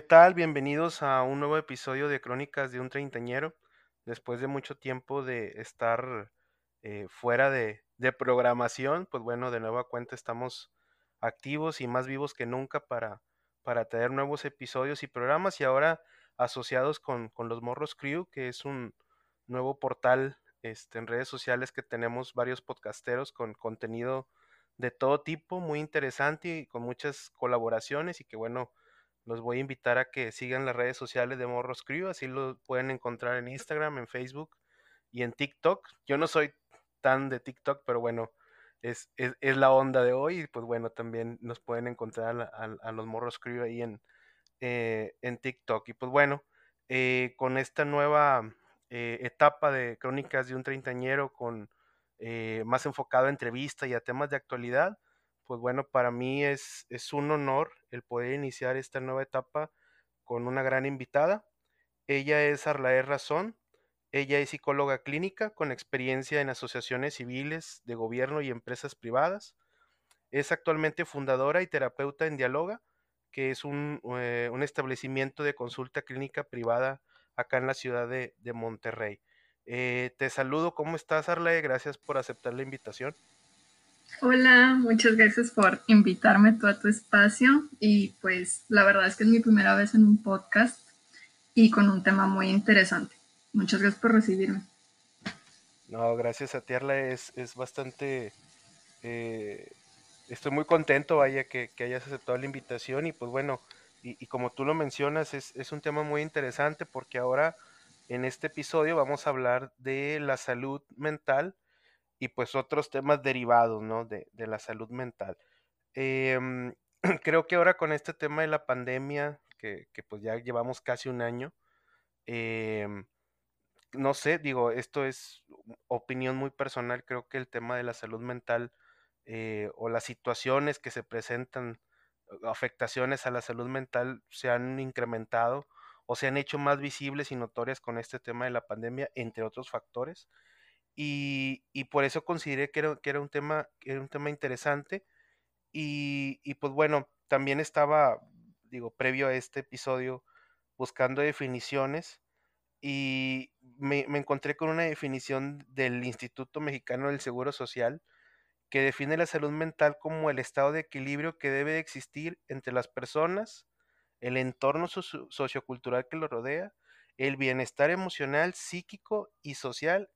¿Qué tal? Bienvenidos a un nuevo episodio de Crónicas de un Treintañero. Después de mucho tiempo de estar eh, fuera de, programación, pues bueno, de nueva cuenta estamos activos y más vivos que nunca para, para tener nuevos episodios y programas y ahora asociados con, con los Morros Crew, que es un nuevo portal este, en redes sociales que tenemos varios podcasteros con contenido de todo tipo, muy interesante y con muchas colaboraciones y que bueno, los voy a invitar a que sigan las redes sociales de Morros Crew, así lo pueden encontrar en Instagram, en Facebook y en TikTok. Yo no soy tan de TikTok, pero bueno, es, es, es la onda de hoy. Y pues bueno, también nos pueden encontrar a, a, los Morros Crew ahí en, eh, en TikTok. Y pues bueno, eh, con esta nueva eh, etapa de Crónicas de un Treintañero, con eh, más enfocado a entrevista y a temas de actualidad, pues bueno, para mí es, un honor el poder iniciar esta nueva etapa con una gran invitada. Ella es Arlaer Razón, ella es psicóloga clínica con experiencia en asociaciones civiles, de gobierno y empresas privadas. Es actualmente fundadora y terapeuta en Dialoga, que es un, eh, un establecimiento de consulta clínica privada acá en la ciudad de, Monterrey. Eh, te saludo, ¿cómo estás, Arlaer? Gracias por aceptar la invitación. Hola, muchas gracias por invitarme tú a tu espacio y pues la verdad es que es mi primera vez en un podcast y con un tema muy interesante. Muchas gracias por recibirme. No, gracias a ti, es, es bastante... Eh, estoy muy contento, vaya, que, que, hayas aceptado la invitación y pues bueno, y, y como tú lo mencionas, es, es un tema muy interesante porque ahora en este episodio vamos a hablar de la salud mental y pues otros temas derivados, ¿no? De, de la salud mental. Eh, creo que ahora con este tema de la pandemia, que, que pues ya llevamos casi un año, eh, no sé, digo, esto es opinión muy personal, creo que el tema de la salud mental eh, o las situaciones que se presentan, afectaciones a la salud mental, se han incrementado o se han hecho más visibles y notorias con este tema de la pandemia, entre otros factores. Y, por eso consideré que era, un, tema, que era un tema interesante. Y, pues bueno, también estaba, digo, previo a este episodio, buscando definiciones y me, encontré con una definición del Instituto Mexicano del Seguro Social que define la salud mental como el estado de equilibrio que debe de existir entre las personas, el entorno socio sociocultural que lo rodea, el bienestar emocional, psíquico y social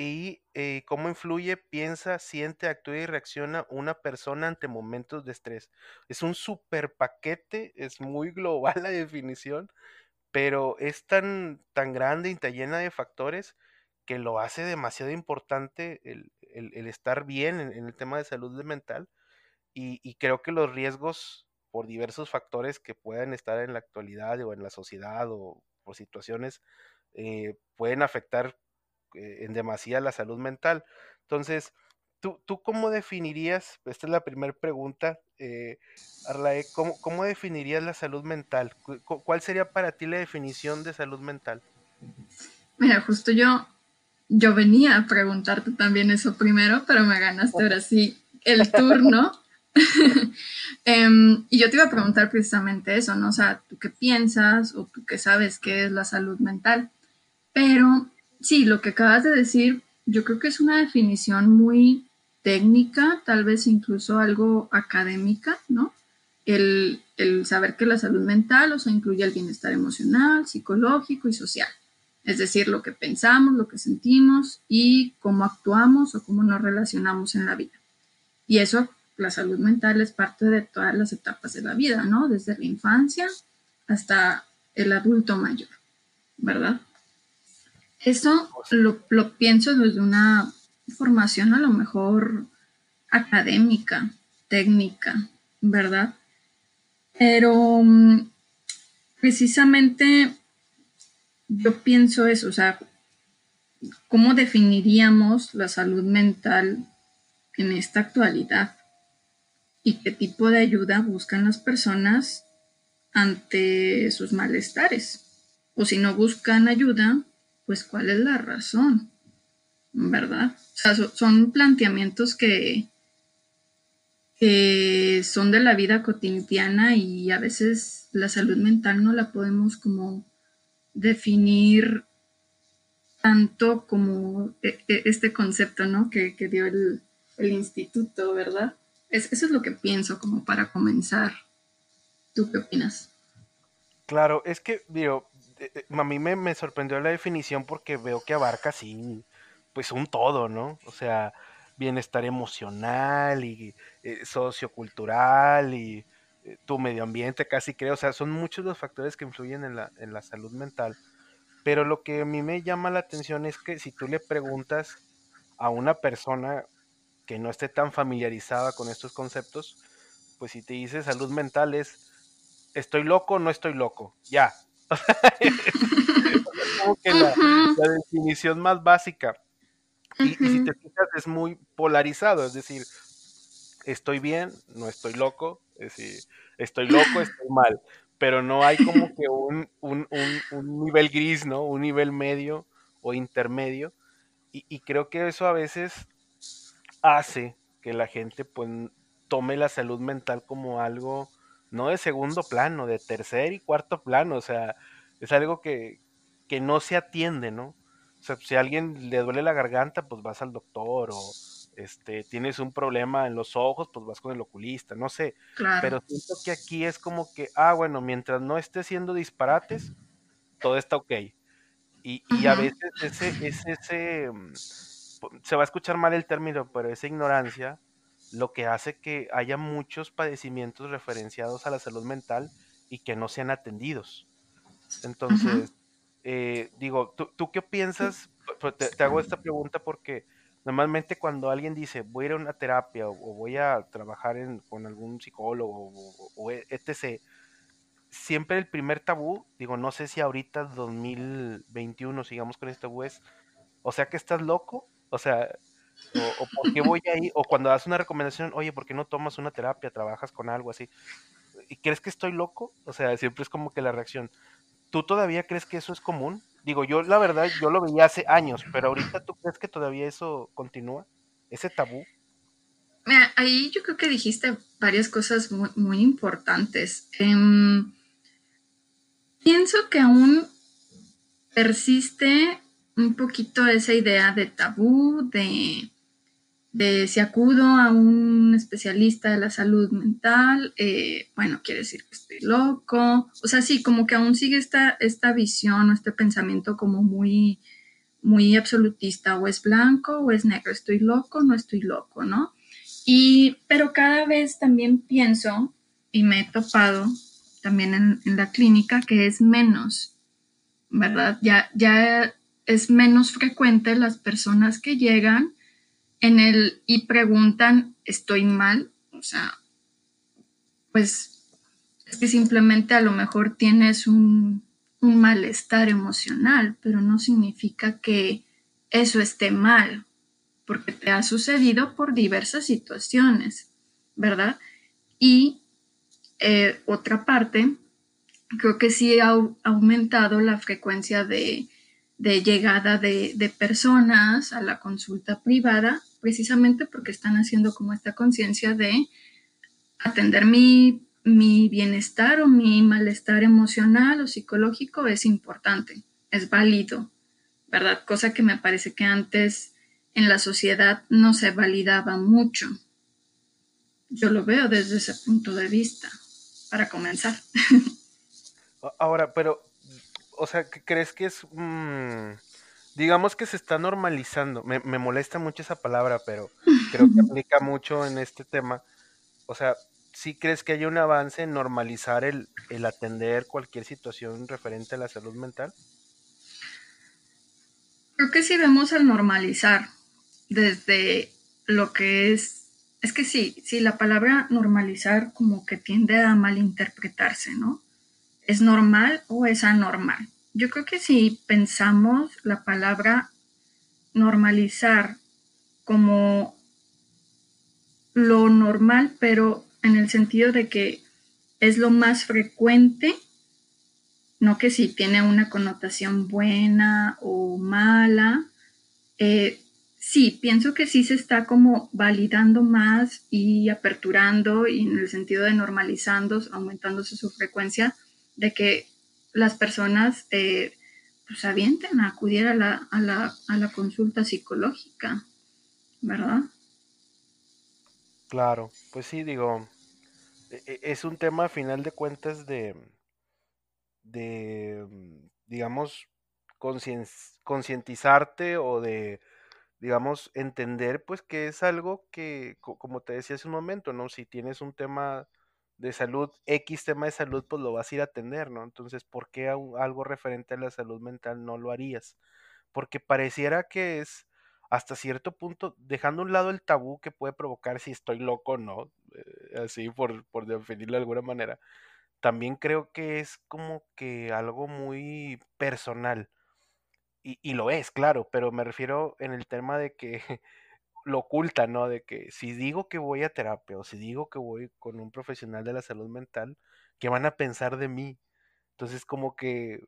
y eh, cómo influye, piensa, siente, actúa y reacciona una persona ante momentos de estrés. Es un super paquete, es muy global la definición, pero es tan, tan grande y tan llena de factores que lo hace demasiado importante el, el, estar bien en, el tema de salud mental y, creo que los riesgos por diversos factores que puedan estar en la actualidad o en la sociedad o por situaciones eh, pueden afectar en demasía la salud mental. Entonces, ¿tú, tú cómo definirías, esta es la primera pregunta, eh, Arlae, ¿cómo, ¿cómo, definirías la salud mental? ¿Cuál sería para ti la definición de salud mental? Mira, justo yo, yo venía a preguntarte también eso primero, pero me ganaste ahora sí el turno. um, y yo te iba a preguntar precisamente eso, ¿no? O sea, ¿tú qué piensas o tú qué sabes qué es la salud mental? Pero sí, lo que acabas de decir, yo creo que es una definición muy técnica, tal vez incluso algo académica, ¿no? El, saber que la salud mental, o sea, incluye el bienestar emocional, psicológico y social. Es decir, lo que pensamos, lo que sentimos y cómo actuamos o cómo nos relacionamos en la vida. Y eso, la salud mental es parte de todas las etapas de la vida, ¿no? Desde la infancia hasta el adulto mayor, ¿verdad? Eso lo, pienso desde una formación a lo mejor académica, técnica, ¿verdad? Pero mm, precisamente yo pienso eso, o sea, ¿cómo definiríamos la salud mental en esta actualidad? ¿Y qué tipo de ayuda buscan las personas ante sus malestares? O si no buscan ayuda, pues cuál es la razón, ¿verdad? O sea, son planteamientos que, son de la vida cotidiana y a veces la salud mental no la podemos como definir tanto como e, e, este concepto, ¿no? Que, dio el, instituto, ¿verdad? eso es lo que pienso como para comenzar. ¿Tú qué opinas? Claro, es que, digo, a mí me, sorprendió la definición porque veo que abarca, sí, pues un todo, ¿no? O sea, bienestar emocional y eh, sociocultural y tu medio ambiente, casi creo. O sea, son muchos los factores que influyen en la, en la salud mental. Pero lo que a mí me llama la atención es que si tú le preguntas a una persona que no esté tan familiarizada con estos conceptos, pues si te dice salud mental es estoy loco, no estoy loco, ya. Es como que la, definición más básica. Y, si te fijas es muy polarizado, es decir, estoy bien, no estoy loco, es decir, estoy loco, estoy mal pero no hay como que un, nivel gris, ¿no? Un nivel medio o intermedio. Y, creo que eso a veces hace que la gente pues tome la salud mental como algo no de segundo plano, de tercer y cuarto plano, o sea, es algo que, que no se atiende, ¿no? O sea, si a alguien le duele la garganta, pues vas al doctor o este, tienes un problema en los ojos, pues vas con el oculista, no sé. Pero siento que aquí es como que, ah, bueno, mientras no esté siendo disparates, todo está ok. Y, a veces ese, ese, mm, se va a escuchar mal el término, pero esa ignorancia lo que hace que haya muchos padecimientos referenciados a la salud mental y que no sean atendidos. Entonces, eh, digo, ¿tú, qué piensas? Te, hago esta pregunta porque Normalmente cuando alguien dice voy a ir a una terapia o, voy a trabajar con algún psicólogo o, etc., siempre el primer tabú, digo, no sé si ahorita 2021 sigamos con este tabú es, o sea que estás loco, o sea, o, por qué voy a ir, o cuando das una recomendación, oye, ¿por qué no tomas una terapia, trabajas con algo así? ¿Y crees que estoy loco? O sea, siempre es como que la reacción. ¿Tú todavía crees que eso es común? Digo, yo la verdad, yo lo veía hace años, pero ahorita tú crees que todavía eso continúa, ese tabú. Mira, ahí yo creo que dijiste varias cosas muy, importantes. Em, pienso que aún persiste un poquito esa idea de tabú, de si acudo a un especialista de la salud mental, eh, bueno, quiere decir que estoy loco. O sea, sí, como que aún sigue esta, esta visión o este pensamiento como muy, muy absolutista, o es blanco o es negro, estoy loco, no estoy loco, ¿no? Y, pero cada vez también pienso, y me he topado también en, en la clínica, que es menos, ¿verdad? Ya, ya es menos frecuente las personas que llegan en el y preguntan, ¿estoy mal? O sea, pues es que simplemente a lo mejor tienes un, un malestar emocional, pero no significa que eso esté mal, porque te ha sucedido por diversas situaciones, ¿verdad? Y eh, otra parte, creo que sí ha aumentado la frecuencia de, de llegada de, de, personas a la consulta privada precisamente porque están haciendo como esta conciencia de atender mi, bienestar o mi malestar emocional o psicológico es importante, es válido, ¿verdad? Cosa que me parece que antes en la sociedad no se validaba mucho. Yo lo veo desde ese punto de vista, para comenzar. Ahora, pero, o sea, ¿crees que es... Mm, digamos que se está normalizando. Me, molesta mucho esa palabra, pero creo que aplica mucho en este tema. O sea, ¿sí crees que hay un avance en normalizar el, el atender cualquier situación referente a la salud mental? Creo que sí vemos al normalizar desde lo que es es que sí, sí, la palabra normalizar como que tiende a malinterpretarse, ¿no? ¿Es normal o es anormal? yo creo que si pensamos la palabra normalizar como lo normal, pero en el sentido de que es lo más frecuente, no que si tiene una connotación buena o mala, eh, sí, pienso que sí se está como validando más y aperturando y en el sentido de normalizando, aumentándose su frecuencia, de que las personas eh, pues avienten a acudir a la, a, la, a la consulta psicológica, ¿verdad? Claro, pues sí, digo, e- e- es un tema a final de cuentas de, de digamos, concien- concientizarte o de digamos, entender pues que es algo que, co- como te decía hace un momento, ¿no? Si tienes un tema de salud, X tema de salud, pues lo vas a ir a atender, ¿no? Entonces, ¿por qué algo referente a la salud mental no lo harías? Porque pareciera que es hasta cierto punto, dejando un lado el tabú que puede provocar si estoy loco o no, eh, así por, por definirlo de alguna manera, también creo que es como que algo muy personal y, y lo es, claro, pero me refiero en el tema de que lo oculta, ¿no? De que si digo que voy a terapia o si digo que voy con un profesional de la salud mental, ¿qué van a pensar de mí? Entonces, como que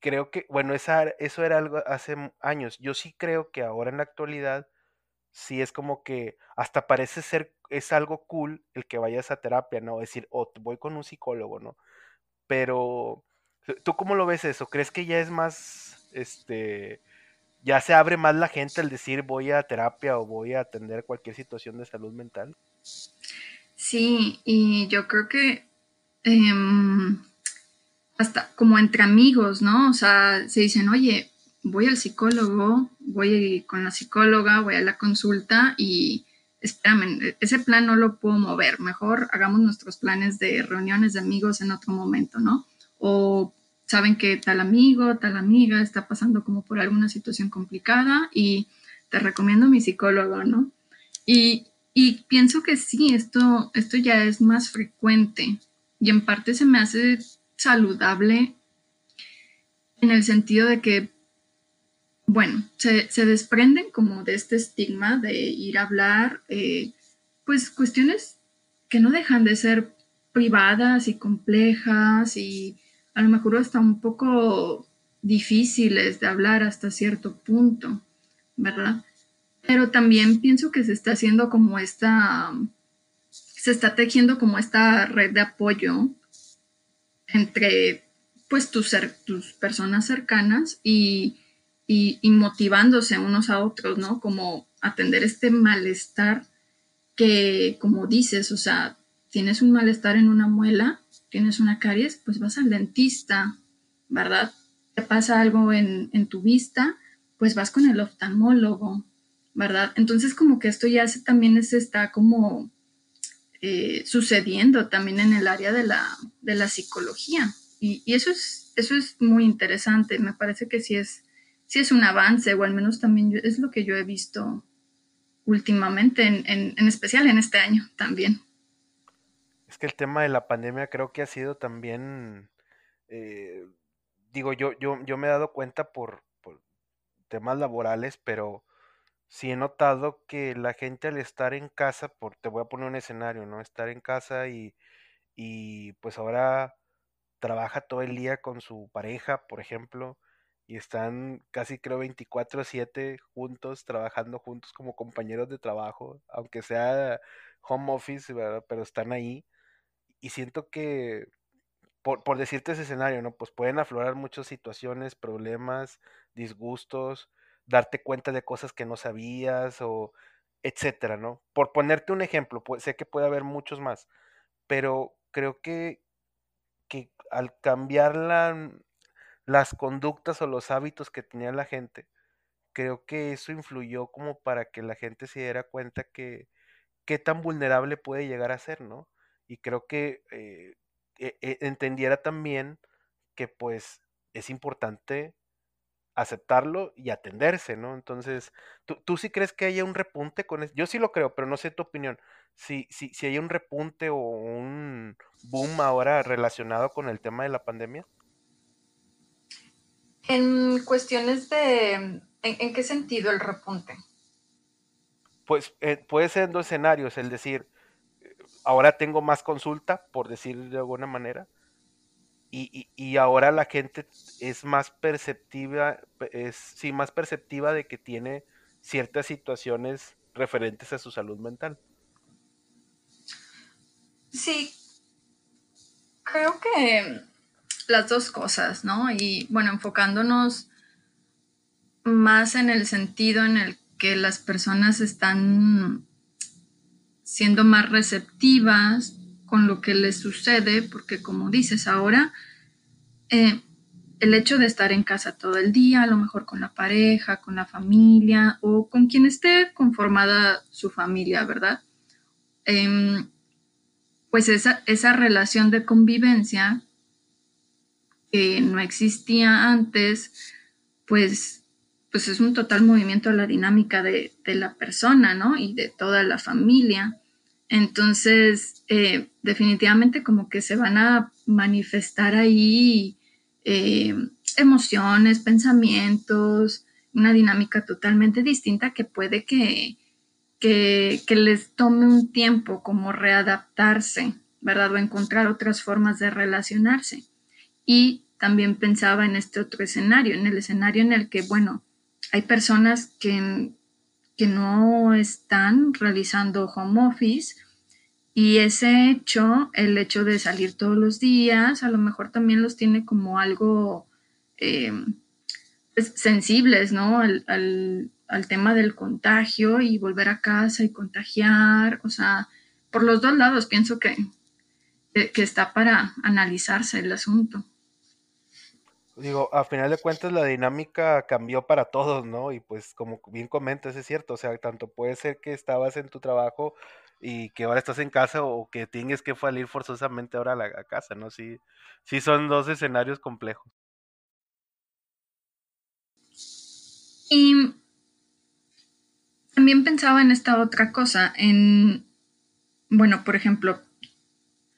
creo que, bueno, esa, eso era algo hace años. Yo sí creo que ahora en la actualidad, sí es como que hasta parece ser, es algo cool el que vayas a terapia, ¿no? Decir, oh, voy con un psicólogo, ¿no? Pero, ¿tú cómo lo ves eso? ¿Crees que ya es más, este, ya se abre más la gente al decir voy a terapia o voy a atender cualquier situación de salud mental. Sí, y yo creo que em, hasta como entre amigos, ¿no? O sea, se dicen, oye, voy al psicólogo, voy con la psicóloga, voy a la consulta y espérame, ese plan no lo puedo mover, mejor hagamos nuestros planes de reuniones de amigos en otro momento, ¿no? O saben que tal amigo, tal amiga está pasando como por alguna situación complicada y te recomiendo mi psicólogo, ¿no? Y, y pienso que sí, esto, esto ya es más frecuente y en parte se me hace saludable en el sentido de que, bueno, se, se desprenden como de este estigma de ir a hablar, eh, pues cuestiones que no dejan de ser privadas y complejas y a lo mejor hasta un poco difíciles de hablar hasta cierto punto, ¿verdad? Pero también pienso que se está haciendo como esta, se está tejiendo como esta red de apoyo entre pues tus, personas cercanas y, y, y motivándose unos a otros, ¿no? Como atender este malestar que, como dices, o sea, tienes un malestar en una muela, tienes una caries, pues vas al dentista, ¿verdad? Te pasa algo en, tu vista, pues vas con el oftalmólogo, ¿verdad? Entonces como que esto ya se, también se está como eh, sucediendo también en el área de la, de la psicología. Y, eso, es, eso es muy interesante, me parece que sí es, un avance, o al menos también yo, es lo que yo he visto últimamente, en, en, en especial en este año también. Que el tema de la pandemia creo que ha sido también, eh, digo, yo, yo, yo me he dado cuenta por, por temas laborales, pero sí he notado que la gente al estar en casa, por, te voy a poner un escenario, ¿no? Estar en casa y, y pues ahora trabaja todo el día con su pareja, por ejemplo, y están casi creo 24/7 juntos, trabajando juntos como compañeros de trabajo, aunque sea home office, ¿verdad? Pero están ahí. Y siento que, por, por decirte ese escenario, ¿no? Pues pueden aflorar muchas situaciones, problemas, disgustos, darte cuenta de cosas que no sabías o etcétera, ¿no? Por ponerte un ejemplo, pues, sé que puede haber muchos más, pero creo que que al cambiar la, las conductas o los hábitos que tenía la gente, creo que eso influyó como para que la gente se diera cuenta que qué tan vulnerable puede llegar a ser, ¿no? Y creo que eh, eh, eh, entendiera también que pues es importante aceptarlo y atenderse, ¿no? Entonces, ¿tú, tú sí crees que haya un repunte con eso? Yo sí lo creo, pero no sé tu opinión. Si, si, si hay un repunte o un boom ahora relacionado con el tema de la pandemia. En cuestiones de... ¿En, en qué sentido el repunte? Pues eh, puede ser en dos escenarios, el decir, ahora tengo más consulta, por decir de alguna manera, y, y, ahora la gente es más perceptiva, es sí, más perceptiva de que tiene ciertas situaciones referentes a su salud mental. Sí, creo que las dos cosas, ¿no? Y bueno, enfocándonos más en el sentido en el que las personas están siendo más receptivas con lo que les sucede, porque como dices ahora, eh, el hecho de estar en casa todo el día, a lo mejor con la pareja, con la familia o con quien esté conformada su familia, ¿verdad? Em, pues esa, esa relación de convivencia que no existía antes, pues, pues es un total movimiento a la dinámica de, la persona, ¿no? Y de toda la familia. Entonces, eh, definitivamente como que se van a manifestar ahí eh, emociones, pensamientos, una dinámica totalmente distinta que puede que, que, que, les tome un tiempo como readaptarse, ¿verdad? O encontrar otras formas de relacionarse. Y también pensaba en este otro escenario, en el escenario en el que, bueno, hay personas que, que no están realizando home office y ese hecho, el hecho de salir todos los días, a lo mejor también los tiene como algo eh, pues, sensibles, ¿no? Al, al, tema del contagio y volver a casa y contagiar. O sea, por los dos lados pienso que, que está para analizarse el asunto. Digo, a final de cuentas la dinámica cambió para todos, ¿no? Y pues como bien comentas, es cierto, o sea, tanto puede ser que estabas en tu trabajo y que ahora estás en casa o que tienes que salir forzosamente ahora a la casa, ¿no? Sí, sí son dos escenarios complejos. Y también pensaba en esta otra cosa, en, bueno, por ejemplo,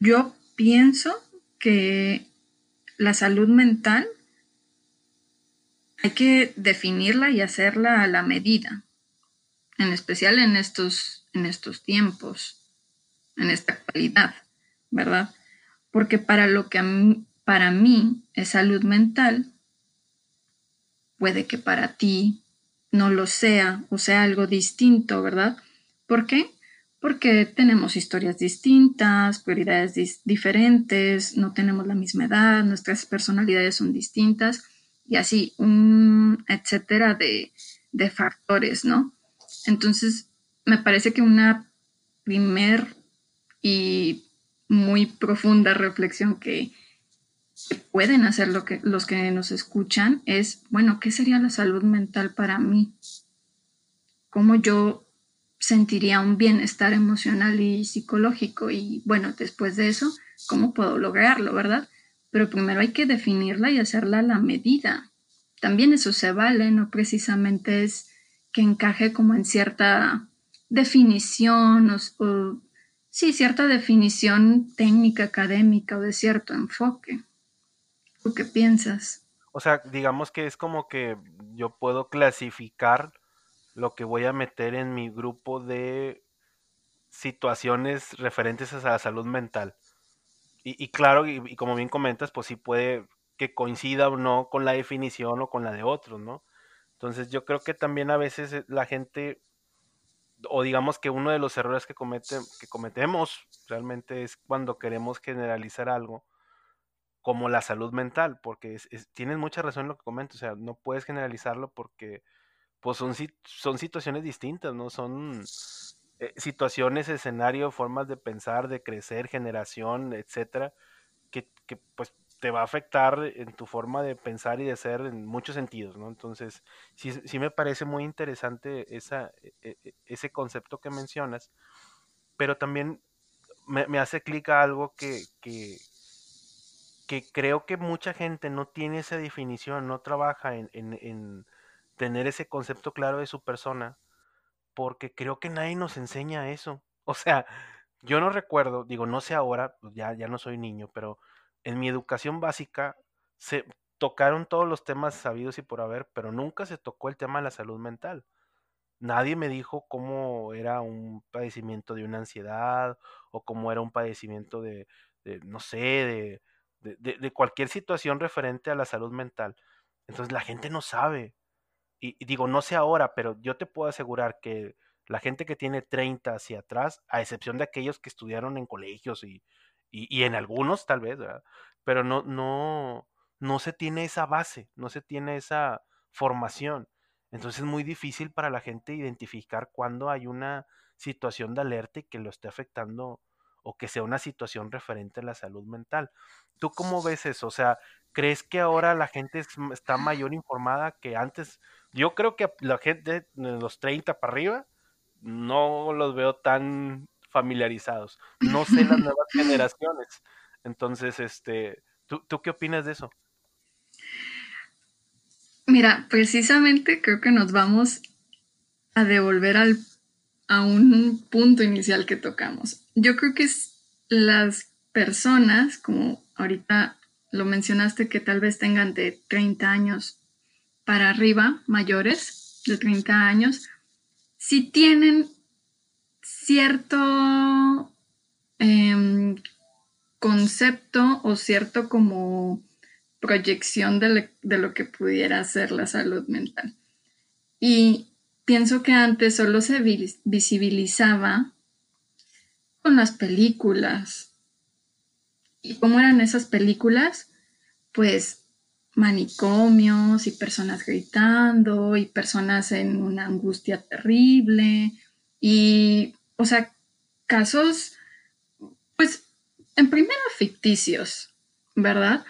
yo pienso que la salud mental hay que definirla y hacerla a la medida, en especial en estos en estos tiempos, en esta actualidad, ¿verdad? Porque para lo que para mí es salud mental, puede que para ti no lo sea o sea algo distinto, ¿verdad? ¿Por qué? Porque tenemos historias distintas, prioridades diferentes, no tenemos la misma edad, nuestras personalidades son distintas y así, un etcétera de, de factores, ¿no? Entonces, me parece que una primer y muy profunda reflexión que, pueden hacer lo que, los que nos escuchan es, bueno, ¿qué sería la salud mental para mí? ¿Cómo yo sentiría un bienestar emocional y psicológico? Y bueno, después de eso, ¿cómo puedo lograrlo, verdad? Pero primero hay que definirla y hacerla a la medida. También eso se vale, no precisamente es que encaje como en cierta definición o, sí, cierta definición técnica, académica o de cierto enfoque. ¿Tú qué piensas? O sea, digamos que es como que yo puedo clasificar lo que voy a meter en mi grupo de situaciones referentes a la salud mental. Y, claro, y, y, como bien comentas, pues sí puede que coincida o no con la definición o con la de otros, ¿no? Entonces yo creo que también a veces eh, la gente o digamos que uno de los errores que, comete, que cometemos realmente es cuando queremos generalizar algo como la salud mental, porque tienes mucha razón en lo que comento, o sea, no puedes generalizarlo porque pues son, son situaciones distintas, ¿no? Son eh, situaciones, escenario, formas de pensar, de crecer, generación, etcétera, que, que pues te va a afectar en tu forma de pensar y de ser en muchos sentidos, ¿no? Entonces, sí, sí me parece muy interesante esa, e, e, ese concepto que mencionas, pero también me, hace clic a algo que, que, que, creo que mucha gente no tiene esa definición, no trabaja en, en, en tener ese concepto claro de su persona, porque creo que nadie nos enseña eso. O sea, yo no recuerdo, digo, no sé ahora, pues ya, ya no soy niño, pero en mi educación básica se tocaron todos los temas sabidos y por haber, pero nunca se tocó el tema de la salud mental. Nadie me dijo cómo era un padecimiento de una ansiedad o cómo era un padecimiento de, no sé, de, de, cualquier situación referente a la salud mental. Entonces la gente no sabe. Y, digo, no sé ahora, pero yo te puedo asegurar que la gente que tiene 30 hacia atrás, a excepción de aquellos que estudiaron en colegios y, y, en algunos tal vez, pero no, no, no se tiene esa base, no se tiene esa formación. Entonces es muy difícil para la gente identificar cuando hay una situación de alerta y que lo esté afectando o que sea una situación referente a la salud mental. ¿Tú cómo ves eso? O sea, ¿crees que ahora la gente está mayor informada que antes? Yo creo que la gente de los 30 para arriba no los veo tan familiarizados. No sé las nuevas generaciones. Entonces, este, ¿tú, ¿tú qué opinas de eso? Mira, precisamente creo que nos vamos a devolver al, a un punto inicial que tocamos. Yo creo que las personas, como ahorita lo mencionaste, que tal vez tengan de 30 años para arriba, mayores de 30 años, si tienen cierto em, concepto o cierto como proyección de, lo que pudiera ser la salud mental. Y pienso que antes solo se visibilizaba con las películas. ¿Y cómo eran esas películas? Pues manicomios y personas gritando y personas en una angustia terrible y, o sea, casos, pues, en primero ficticios, ¿verdad?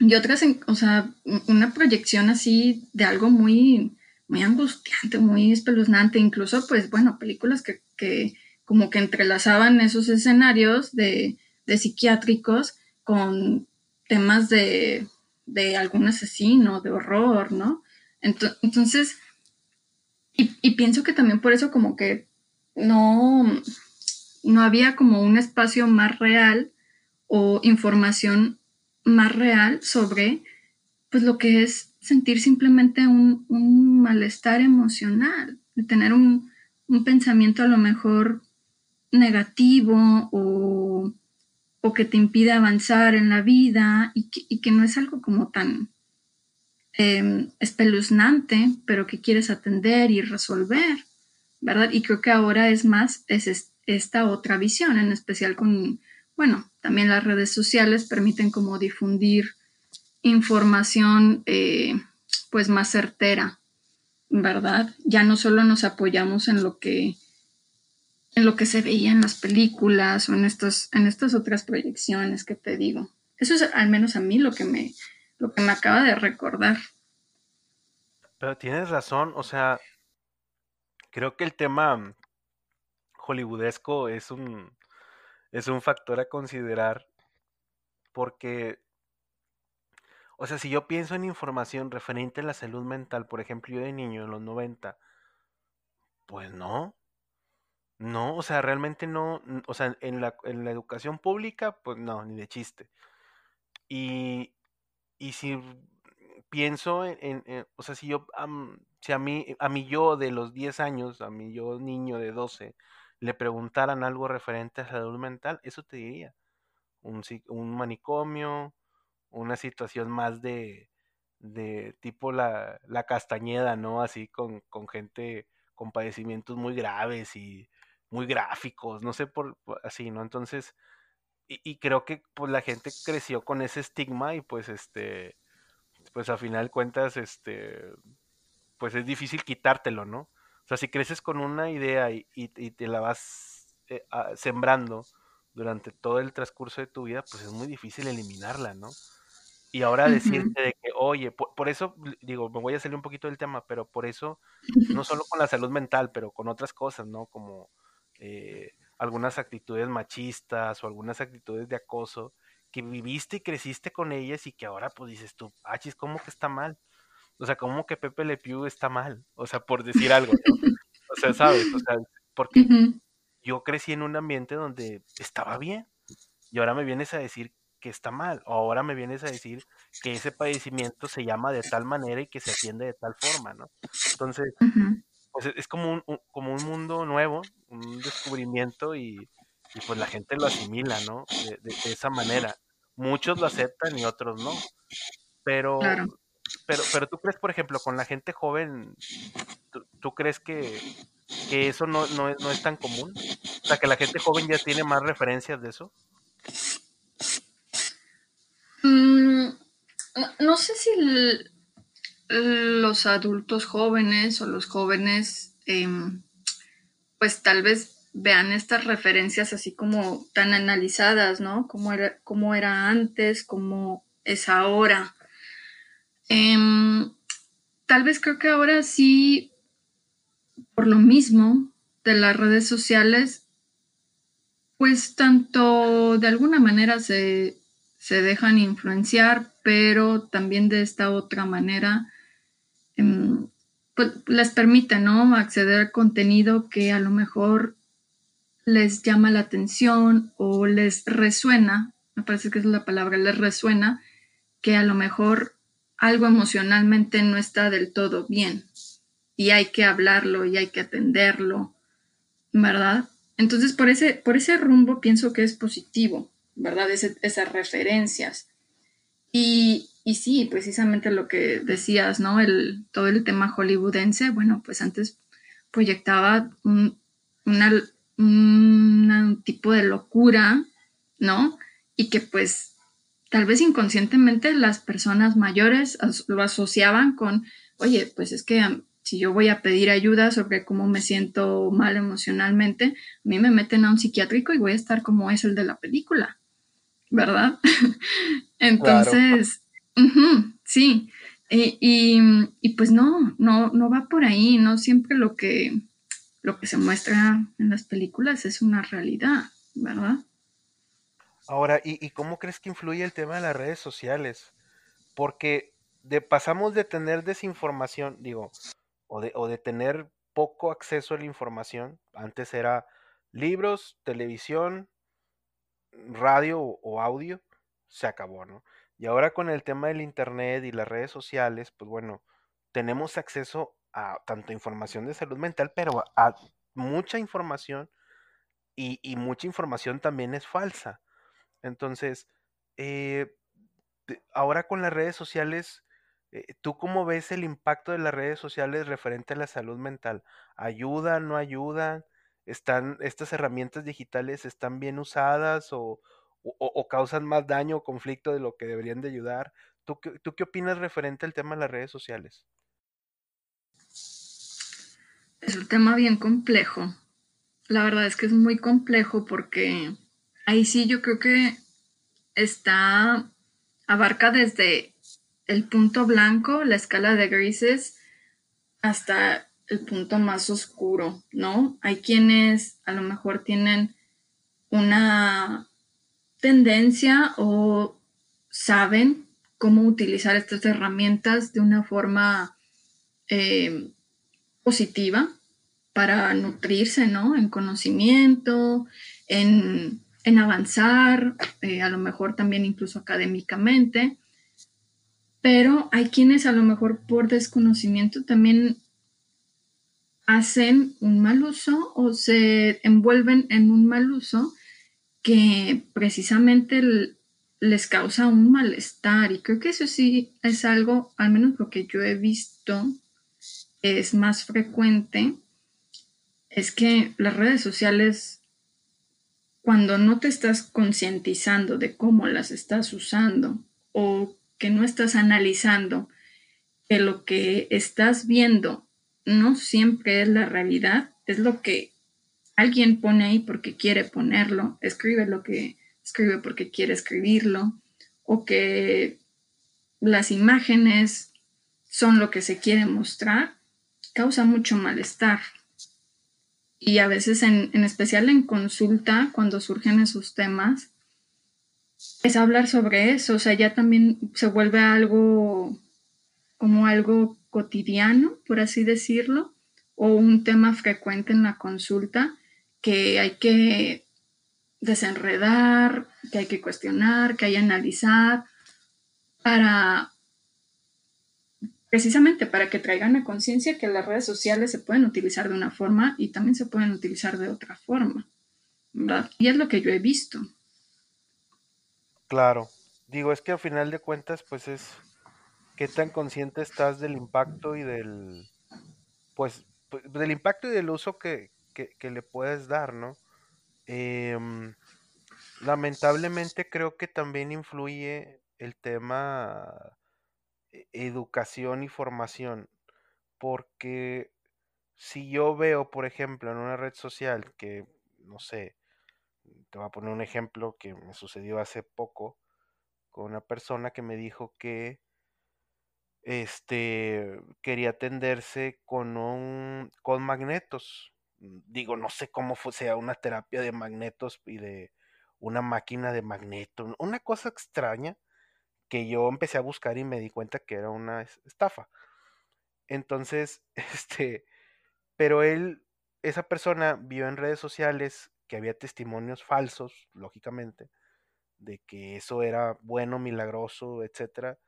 y otras, o sea, una proyección así de algo muy, muy angustiante, muy espeluznante, incluso, pues bueno, películas que, que como que entrelazaban esos escenarios de, de psiquiátricos con temas de, de, algún asesino, de horror, ¿no? Entonces, y, pienso que también por eso como que no, no había como un espacio más real o información más real sobre pues lo que es sentir simplemente un, malestar emocional, de tener un, pensamiento a lo mejor negativo o, que te impide avanzar en la vida y que, no es algo como tan em, espeluznante, pero que quieres atender y resolver, ¿verdad? Y creo que ahora es más es esta otra visión, en especial con, bueno, también las redes sociales permiten como difundir información eh, pues más certera, ¿verdad? Ya no solo nos apoyamos en lo que en lo que se veía en las películas o en estos, en estas otras proyecciones que te digo. Eso es al menos a mí lo que me, lo que me acaba de recordar. Pero tienes razón, o sea, creo que el tema hollywoodesco es un, es un factor a considerar porque, o sea, si yo pienso en información referente a la salud mental, por ejemplo, yo de niño en los 90, pues no, no, o sea, realmente no, o sea, en la, en la educación pública, pues no, ni de chiste. Y, y si pienso en, o sea, si yo, si a mí, a mí yo de los 10 años, a mí yo niño de 12, le preguntaran algo referente a salud mental, eso te diría. Un, un manicomio, una situación más de, de tipo la, la Castañeda, ¿no? Así con, con, gente con padecimientos muy graves y muy gráficos, no sé por, así, ¿no? Entonces, y, y, creo que pues la gente creció con ese estigma y pues este, pues a final cuentas, este, pues es difícil quitártelo, ¿no? sea, si creces con una idea y, te la vas eh, sembrando durante todo el transcurso de tu vida, pues es muy difícil eliminarla, ¿no? Y ahora decirte de que, oye, por, eso, digo, me voy a salir un poquito del tema, pero por eso, no solo con la salud mental, pero con otras cosas, ¿no? Como eh, algunas actitudes machistas o algunas actitudes de acoso, que viviste y creciste con ellas y que ahora pues dices tú, ah, chis, ¿cómo que está mal? O sea, como que Pepe Le Pew está mal, o sea, por decir algo, O sea, ¿sabes? O sea, porque yo crecí en un ambiente donde estaba bien y ahora me vienes a decir que está mal, o ahora me vienes a decir que ese padecimiento se llama de tal manera y que se atiende de tal forma, ¿no? Entonces, es como un, como un mundo nuevo, un descubrimiento y, pues la gente lo asimila, ¿no? De, esa manera. Muchos lo aceptan y otros no. Pero pero, pero tú crees, por ejemplo, con la gente joven, ¿tú, crees que, que eso no, no, no, es tan común? O sea, que la gente joven ya tiene más referencias de eso. Mm, no, sé si los adultos jóvenes o los jóvenes, em, pues tal vez vean estas referencias así como tan analizadas, ¿no? Como era, cómo era antes, cómo es ahora. Em, tal vez creo que ahora sí, por lo mismo de las redes sociales, pues tanto de alguna manera se, se dejan influenciar, pero también de esta otra manera pues les permite, ¿no? Acceder al contenido que a lo mejor les llama la atención o les resuena, me parece que es la palabra, les resuena que a lo mejor algo emocionalmente no está del todo bien y hay que hablarlo y hay que atenderlo, ¿verdad? Entonces, por ese, por ese rumbo pienso que es positivo, ¿verdad? esas referencias. Y, y, sí, precisamente lo que decías, ¿no? El, todo el tema hollywoodense, bueno, pues antes proyectaba un, una un tipo de locura, ¿no? Y que pues tal vez inconscientemente las personas mayores lo asociaban con, oye, pues es que si yo voy a pedir ayuda sobre cómo me siento mal emocionalmente, a mí me meten a un psiquiátrico y voy a estar como es el de la película, ¿verdad? Entonces, sí, y, y, pues no, no, no va por ahí, no siempre lo que lo que se muestra en las películas es una realidad, ¿verdad? Ahora, ¿y, cómo crees que influye el tema de las redes sociales? Porque de, pasamos de tener desinformación, digo, o de, o de tener poco acceso a la información, antes era libros, televisión, radio o audio, se acabó, ¿no? Y ahora con el tema del Internet y las redes sociales, pues bueno, tenemos acceso a tanto información de salud mental, pero a mucha información y, mucha información también es falsa. Entonces, eh, ahora con las redes sociales, eh, ¿tú cómo ves el impacto de las redes sociales referente a la salud mental? ¿Ayudan, no ayudan? ¿Están, estas herramientas digitales están bien usadas o, o, causan más daño o conflicto de lo que deberían de ayudar? ¿Tú, ¿Tú qué opinas referente al tema de las redes sociales? Es un tema bien complejo. La verdad es que es muy complejo porque ahí sí yo creo que está, abarca desde el punto blanco, la escala de grises, hasta el punto más oscuro, ¿no? Hay quienes a lo mejor tienen una tendencia o saben cómo utilizar estas herramientas de una forma eh, positiva para nutrirse, ¿no? En conocimiento, en, avanzar, eh, a lo mejor también incluso académicamente, pero hay quienes a lo mejor por desconocimiento también hacen un mal uso o se envuelven en un mal uso que precisamente les causa un malestar y creo que eso sí es algo, al menos lo que yo he visto es más frecuente es que las redes sociales, cuando no te estás concientizando de cómo las estás usando o que no estás analizando que lo que estás viendo no siempre es la realidad, es lo que alguien pone ahí porque quiere ponerlo, escribe lo que escribe porque quiere escribirlo, o que las imágenes son lo que se quiere mostrar, causa mucho malestar. Y a veces, en, especial en consulta, cuando surgen esos temas, es hablar sobre eso, o sea, ya también se vuelve algo como algo cotidiano, por así decirlo, o un tema frecuente en la consulta que hay que desenredar, que hay que cuestionar, que hay que analizar para precisamente para que traigan a conciencia que las redes sociales se pueden utilizar de una forma y también se pueden utilizar de otra forma. ¿verdad? Y es lo que yo he visto. Claro. Digo, es que al final de cuentas, pues es qué tan consciente estás del impacto y del, pues, pues del impacto y del uso que, que, le puedes dar, ¿no? Em, lamentablemente creo que también influye el tema e, educación y formación, porque si yo veo, por ejemplo, en una red social que, no sé, te voy a poner un ejemplo que me sucedió hace poco con una persona que me dijo que este quería atenderse con un con magnetos. Digo, no sé cómo sea una terapia de magnetos y de una máquina de magneto, una cosa extraña que yo empecé a buscar y me di cuenta que era una estafa. Entonces, este, pero él, esa persona vio en redes sociales que había testimonios falsos, lógicamente, de que eso era bueno, milagroso, etcétera,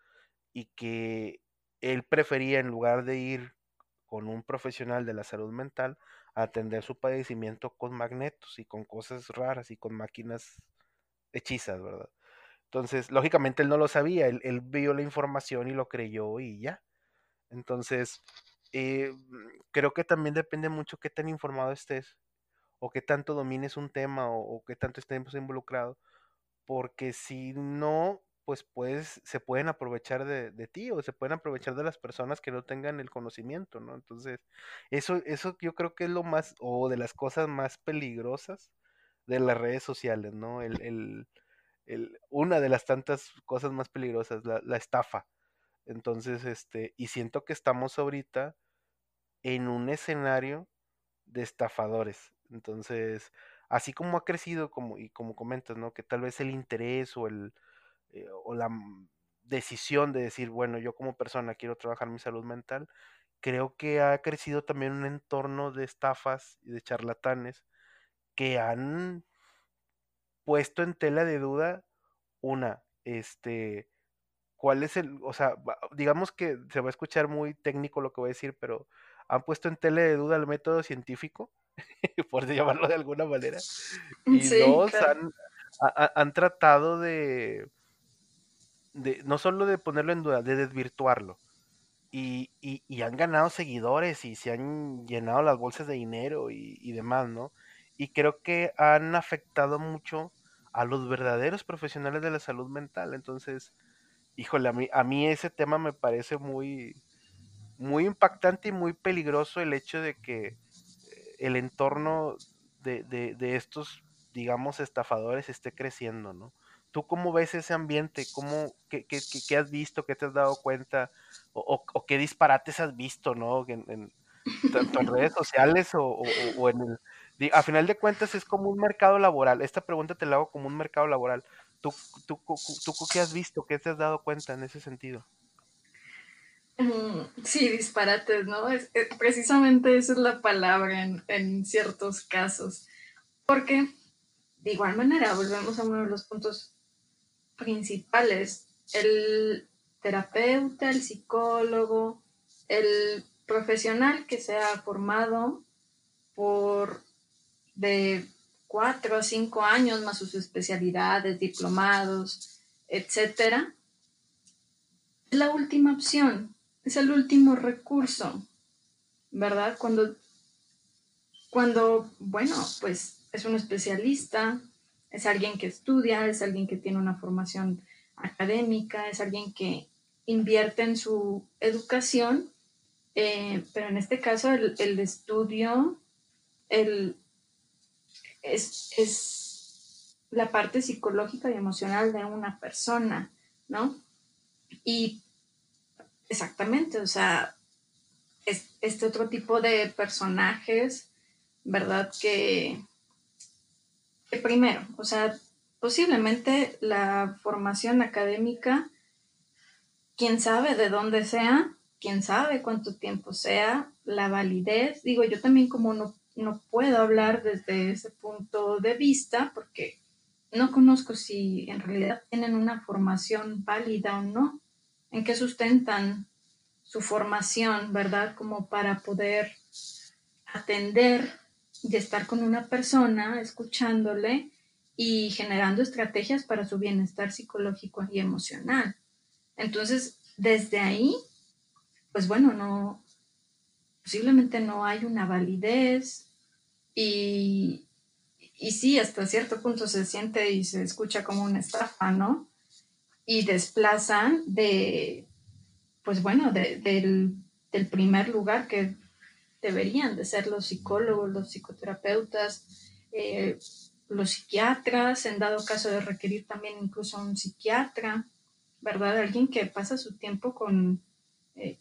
y que él prefería, en lugar de ir con un profesional de la salud mental, atender su padecimiento con magnetos y con cosas raras y con máquinas hechizas, ¿verdad? Entonces, lógicamente él no lo sabía, él, vio la información y lo creyó y ya. Entonces, eh, creo que también depende mucho qué tan informado estés o qué tanto domines un tema o, o qué tanto estés involucrado, porque si no, pues, pues se pueden aprovechar de, de, ti o se pueden aprovechar de las personas que no tengan el conocimiento, ¿no? Entonces, eso, eso yo creo que es lo más, o de las cosas más peligrosas de las redes sociales, ¿no? El, el, el una de las tantas cosas más peligrosas, la, la estafa. Entonces, este, y siento que estamos ahorita en un escenario de estafadores. Entonces, así como ha crecido, como, y como comentas, ¿no? Que tal vez el interés o el, eh, o la decisión de decir, bueno, yo como persona quiero trabajar mi salud mental, creo que ha crecido también un entorno de estafas y de charlatanes que han puesto en tela de duda una, este, cuál es el, o sea, digamos que se va a escuchar muy técnico lo que voy a decir, pero han puesto en tela de duda el método científico, por llamarlo de alguna manera, y dos, han, han tratado de, no solo de ponerlo en duda, de desvirtuarlo. Y, han ganado seguidores y se han llenado las bolsas de dinero y, demás, ¿no? Y creo que han afectado mucho a los verdaderos profesionales de la salud mental. Entonces, híjole, a mí, a mí ese tema me parece muy, muy impactante y muy peligroso el hecho de que eh, el entorno de, de estos, digamos, estafadores esté creciendo, ¿no? ¿Tú cómo ves ese ambiente? ¿Cómo, qué, qué, qué has visto? ¿Qué te has dado cuenta? ¿O, qué disparates has visto, no? En, en redes sociales o, o, en el... A final de cuentas es como un mercado laboral. Esta pregunta te la hago como un mercado laboral. ¿Tú, tú, tú, qué has visto? ¿Qué te has dado cuenta en ese sentido? Mm, sí, disparates, ¿no? Es, precisamente esa es la palabra en, en ciertos casos. Porque, de igual manera, volvemos a uno de los puntos principales, el terapeuta, el psicólogo, el profesional que se ha formado por de cuatro a cinco años más sus especialidades, diplomados, etcétera, es la última opción, es el último recurso, ¿verdad? Cuando, cuando, bueno, pues es un especialista, es alguien que estudia, es alguien que tiene una formación académica, es alguien que invierte en su educación, eh, pero en este caso el, estudio el, es, la parte psicológica y emocional de una persona, ¿no? Y exactamente, o sea, este otro tipo de personajes, ¿verdad? Que, primero, o sea, posiblemente la formación académica, quién sabe de dónde sea, quién sabe cuánto tiempo sea, la validez, digo, yo también como no, no puedo hablar desde ese punto de vista porque no conozco si en realidad tienen una formación válida o no, en qué sustentan su formación, ¿verdad? Como para poder atender de estar con una persona, escuchándole y generando estrategias para su bienestar psicológico y emocional. Entonces, desde ahí, pues bueno, no, posiblemente no hay una validez y, y sí, hasta cierto punto se siente y se escucha como una estafa, ¿no? Y desplazan de, pues bueno, del, primer lugar que deberían de ser los psicólogos, los psicoterapeutas, eh, los psiquiatras, en dado caso de requerir también incluso un psiquiatra, ¿verdad? Alguien que pasa su tiempo con, eh,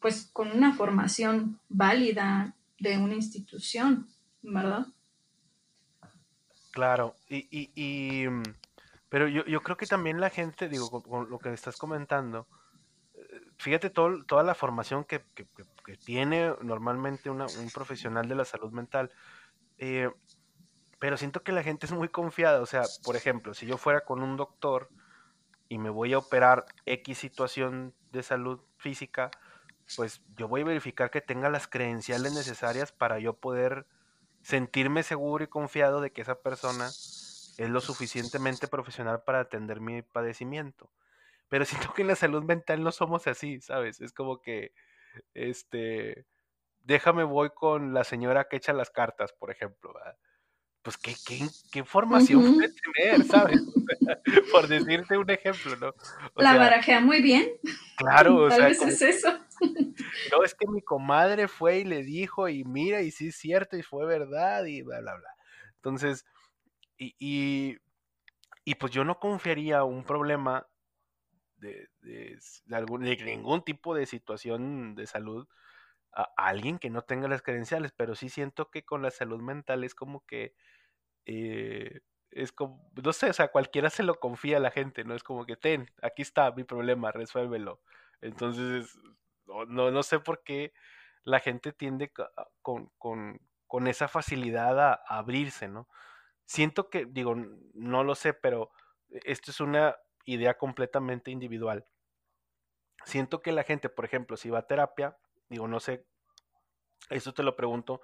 pues, con una formación válida de una institución, ¿verdad? Claro, y, y, y mm, pero yo, yo, creo que también la gente, digo, con, lo que estás comentando, eh, fíjate todo, toda la formación que, tiene normalmente un profesional de la salud mental, eh, pero siento que la gente es muy confiada, o sea, por ejemplo, si yo fuera con un doctor y me voy a operar X situación de salud física, pues yo voy a verificar que tenga las credenciales necesarias para yo poder sentirme seguro y confiado de que esa persona es lo suficientemente profesional para atender mi padecimiento. Pero siento que en la salud mental no somos así, ¿sabes? Es como que, este, déjame voy con la señora que echa las cartas, por ejemplo. ¿verdad? pues qué, qué, qué formación puede tener, ¿sabes? Por decirte un ejemplo, ¿no? la barajea muy bien. Claro, o Tal vez es eso. No, es que mi comadre fue y le dijo, y mira, y sí es cierto, y fue verdad, y bla, bla, bla. Entonces, y, y, y pues yo no confiaría un problema de, algún, de ningún tipo de situación de salud a alguien que no tenga las credenciales, pero sí siento que con la salud mental es como que eh, es como, no sé, o sea, cualquiera se lo confía a la gente, ¿no? Es como que, ten, aquí está mi problema, resuélvelo. Entonces, no, no, sé por qué la gente tiende con, con, con esa facilidad a, abrirse, ¿no? Siento que, digo, no lo sé, pero esto es una idea completamente individual. Siento que la gente, por ejemplo, si va a terapia, digo, no sé, esto te lo pregunto,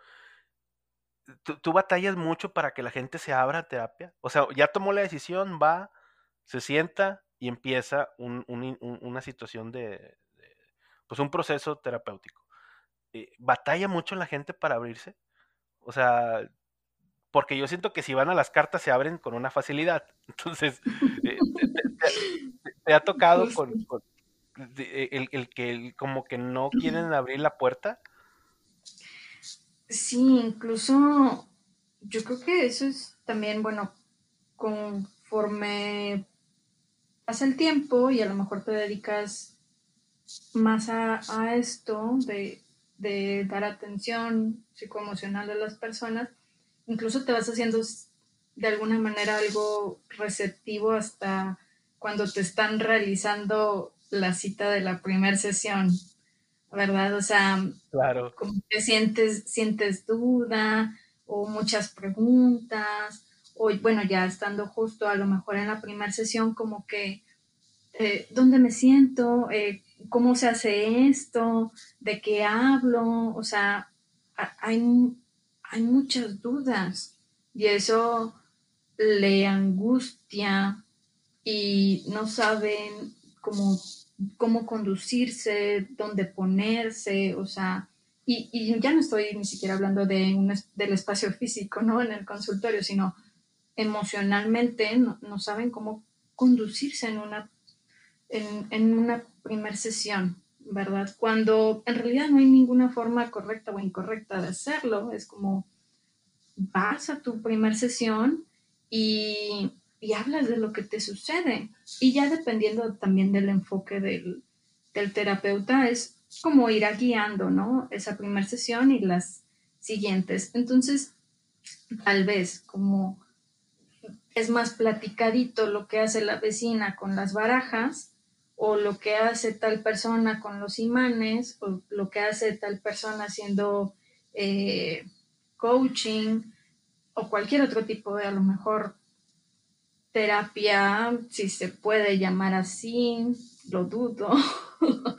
¿tú, batallas mucho para que la gente se abra a terapia? O sea, ya tomó la decisión, va, se sienta y empieza una situación de, pues un proceso terapéutico. Eh, ¿Batalla mucho la gente para abrirse? O sea, porque yo siento que si van a las cartas se abren con una facilidad. Entonces, te, ha tocado con, el, el, que como que no quieren abrir la puerta Sí, incluso yo creo que eso es también, bueno, conforme pasa el tiempo y a lo mejor te dedicas más a, esto de, de, dar atención psicoemocional a las personas, incluso te vas haciendo de alguna manera algo receptivo hasta cuando te están realizando la cita de la primera sesión. ¿verdad? O sea, claro. como que sientes, sientes duda o muchas preguntas, o bueno, ya estando justo a lo mejor en la primera sesión, como que, eh, ¿dónde me siento? Eh, ¿Cómo se hace esto? ¿De qué hablo? O sea, hay, hay muchas dudas y eso le angustia y no saben cómo cómo conducirse, dónde ponerse, o sea, y, ya no estoy ni siquiera hablando de un, del espacio físico, ¿no? En el consultorio, sino emocionalmente no, saben cómo conducirse en una, en, en una primer sesión, ¿verdad? Cuando en realidad no hay ninguna forma correcta o incorrecta de hacerlo, es como vas a tu primer sesión y y hablas de lo que te sucede. Y ya dependiendo también del enfoque del, terapeuta, es como ir guiando, ¿no? Esa primera sesión y las siguientes. Entonces, tal vez como es más platicadito lo que hace la vecina con las barajas, o lo que hace tal persona con los imanes, o lo que hace tal persona haciendo eh, coaching, o cualquier otro tipo de a lo mejor terapia, si se puede llamar así, lo dudo,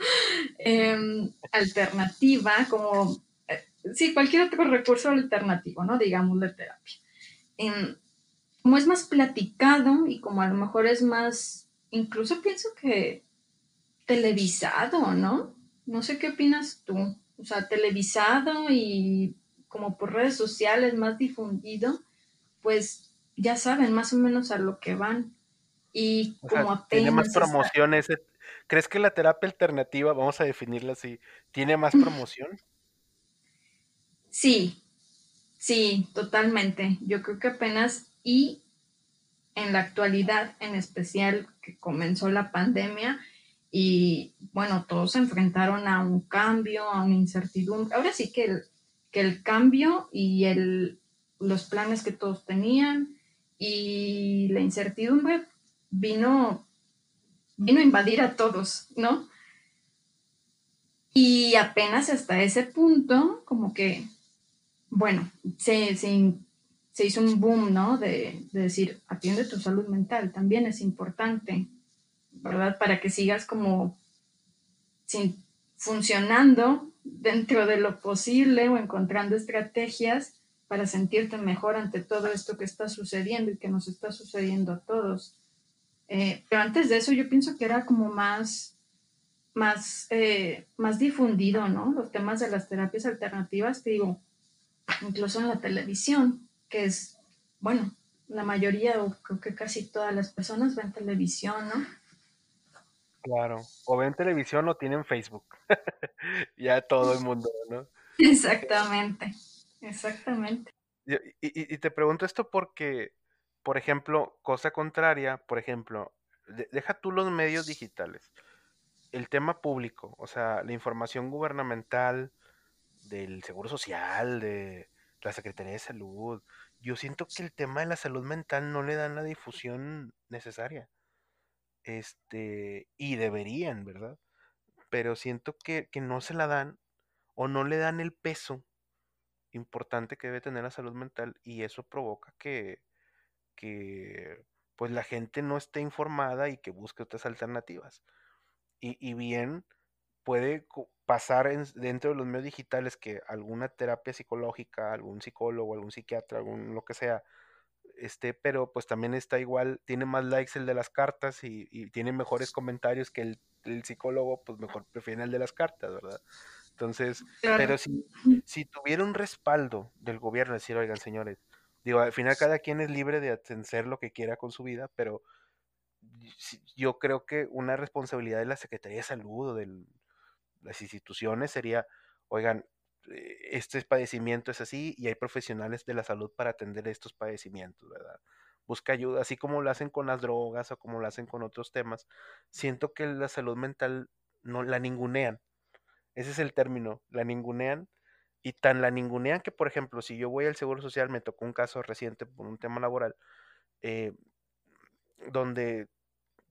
em, alternativa, como, eh, sí, cualquier otro recurso alternativo, ¿no? Digamos de terapia. Em, como es más platicado y como a lo mejor es más, incluso pienso que televisado, ¿no? No sé qué opinas tú. O sea, televisado y como por redes sociales más difundido, pues ya saben más o menos a lo que van. Y como apenas. Tiene más promociones. ¿Crees que la terapia alternativa, vamos a definirla así, tiene más promoción? Sí, sí, totalmente. Yo creo que apenas y en la actualidad, en especial que comenzó la pandemia y bueno, todos se enfrentaron a un cambio, a una incertidumbre. Ahora sí que el, que el cambio y el, los planes que todos tenían y la incertidumbre vino, vino a invadir a todos, ¿no? Y apenas hasta ese punto, como que, bueno, se, se, hizo un boom, ¿no? De, de, decir, atiende tu salud mental, también es importante, ¿verdad? Para que sigas como sin, funcionando dentro de lo posible o encontrando estrategias para sentirte mejor ante todo esto que está sucediendo y que nos está sucediendo a todos. Eh, pero antes de eso yo pienso que era como más, más, eh, más difundido, ¿no? Los temas de las terapias alternativas, te digo, incluso en la televisión, que es, bueno, la mayoría o creo que casi todas las personas ven televisión, ¿no? Claro, o ven televisión o tienen Facebook. ya todo el mundo, ¿no? Exactamente, exactamente. Y, y, te pregunto esto porque, por ejemplo, cosa contraria, por ejemplo, de, deja tú los medios digitales, el tema público, o sea, la información gubernamental del Seguro Social, de la Secretaría de Salud, yo siento que el tema de la salud mental no le dan la difusión necesaria este, y deberían, ¿verdad? Pero siento que, que no se la dan o no le dan el peso importante que debe tener la salud mental y eso provoca que, que pues la gente no esté informada y que busque otras alternativas. Y, y bien puede pasar en, dentro de los medios digitales que alguna terapia psicológica, algún psicólogo, algún psiquiatra, algún lo que sea, este, pero pues también está igual, tiene más likes el de las cartas y, tiene mejores comentarios que el, psicólogo, pues mejor prefieren el de las cartas, ¿verdad? Entonces, pero si, si tuviera un respaldo del gobierno, decir, oigan, señores, digo, al final cada quien es libre de hacer lo que quiera con su vida, pero yo creo que una responsabilidad de la Secretaría de Salud o de las instituciones sería, oigan, eh, este padecimiento es así y hay profesionales de la salud para atender estos padecimientos, ¿verdad? Busca ayuda, así como lo hacen con las drogas o como lo hacen con otros temas. Siento que la salud mental no la ningunean. Ese es el término, la ningunean. Y tan la ningunean que, por ejemplo, si yo voy al Seguro Social, me tocó un caso reciente por un tema laboral, eh, donde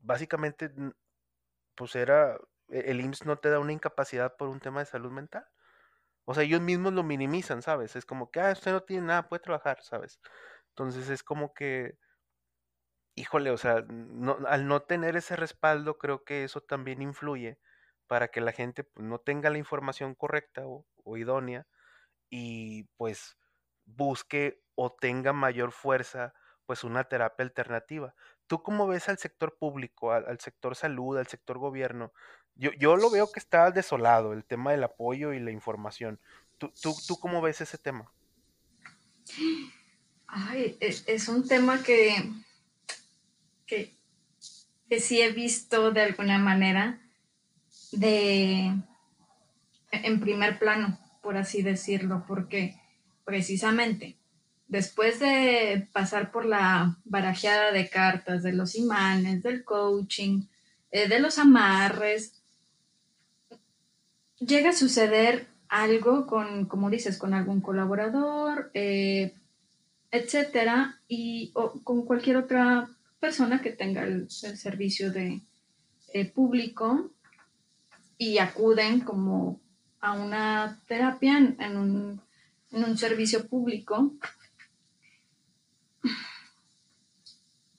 básicamente, pues era, e, el IMSS no te da una incapacidad por un tema de salud mental. O sea, ellos mismos lo minimizan, ¿sabes? Es como que, ah, usted no tiene nada, puede trabajar, ¿sabes? Entonces es como que, híjole, o sea, al no tener ese respaldo, creo que eso también influye para que la gente pues, no tenga la información correcta o, o idónea y pues busque o tenga mayor fuerza pues una terapia alternativa. ¿Tú cómo ves al sector público, al, al sector salud, al sector gobierno? Yo, yo, lo veo que está desolado, el tema del apoyo y la información. ¿Tú, tú, tú cómo ves ese tema? Ay, es, es un tema que, que, que, sí he visto de alguna manera de en primer plano, por así decirlo, porque precisamente después de pasar por la barajeada de cartas, de los imanes, del coaching, eh, de los amarres, llega a suceder algo con, como dices, con algún colaborador, eh, etcétera, y o con cualquier otra persona que tenga el, servicio de eh, público y acuden como a una terapia en, un, en un servicio público.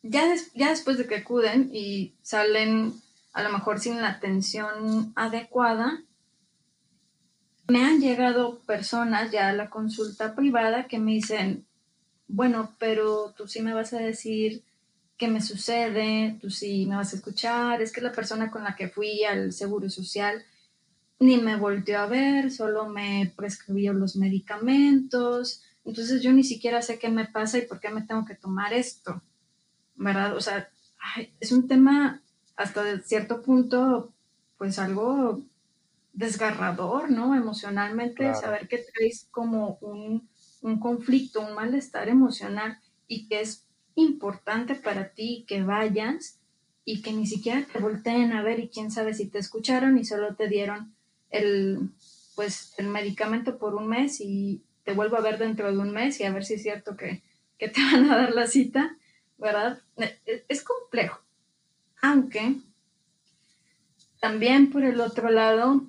Ya, ya después de que acuden y salen a lo mejor sin la atención adecuada, me han llegado personas ya a la consulta privada que me dicen, bueno, pero tú sí me vas a decir ¿qué me sucede? Tú sí me vas a escuchar, es que la persona con la que fui al Seguro Social ni me volteó a ver, solo me prescribió los medicamentos, entonces yo ni siquiera sé qué me pasa y por qué me tengo que tomar esto, ¿verdad? O sea, es un tema hasta cierto punto, pues algo desgarrador, ¿no? Emocionalmente, saber que traes como un, un, conflicto, un malestar emocional y que es importante para ti que vayas y que ni siquiera te volteen a ver y quién sabe si te escucharon y solo te dieron el, pues, el medicamento por un mes y te vuelvo a ver dentro de un mes y a ver si es cierto que, que te van a dar la cita, ¿verdad? E, es complejo, aunque también por el otro lado,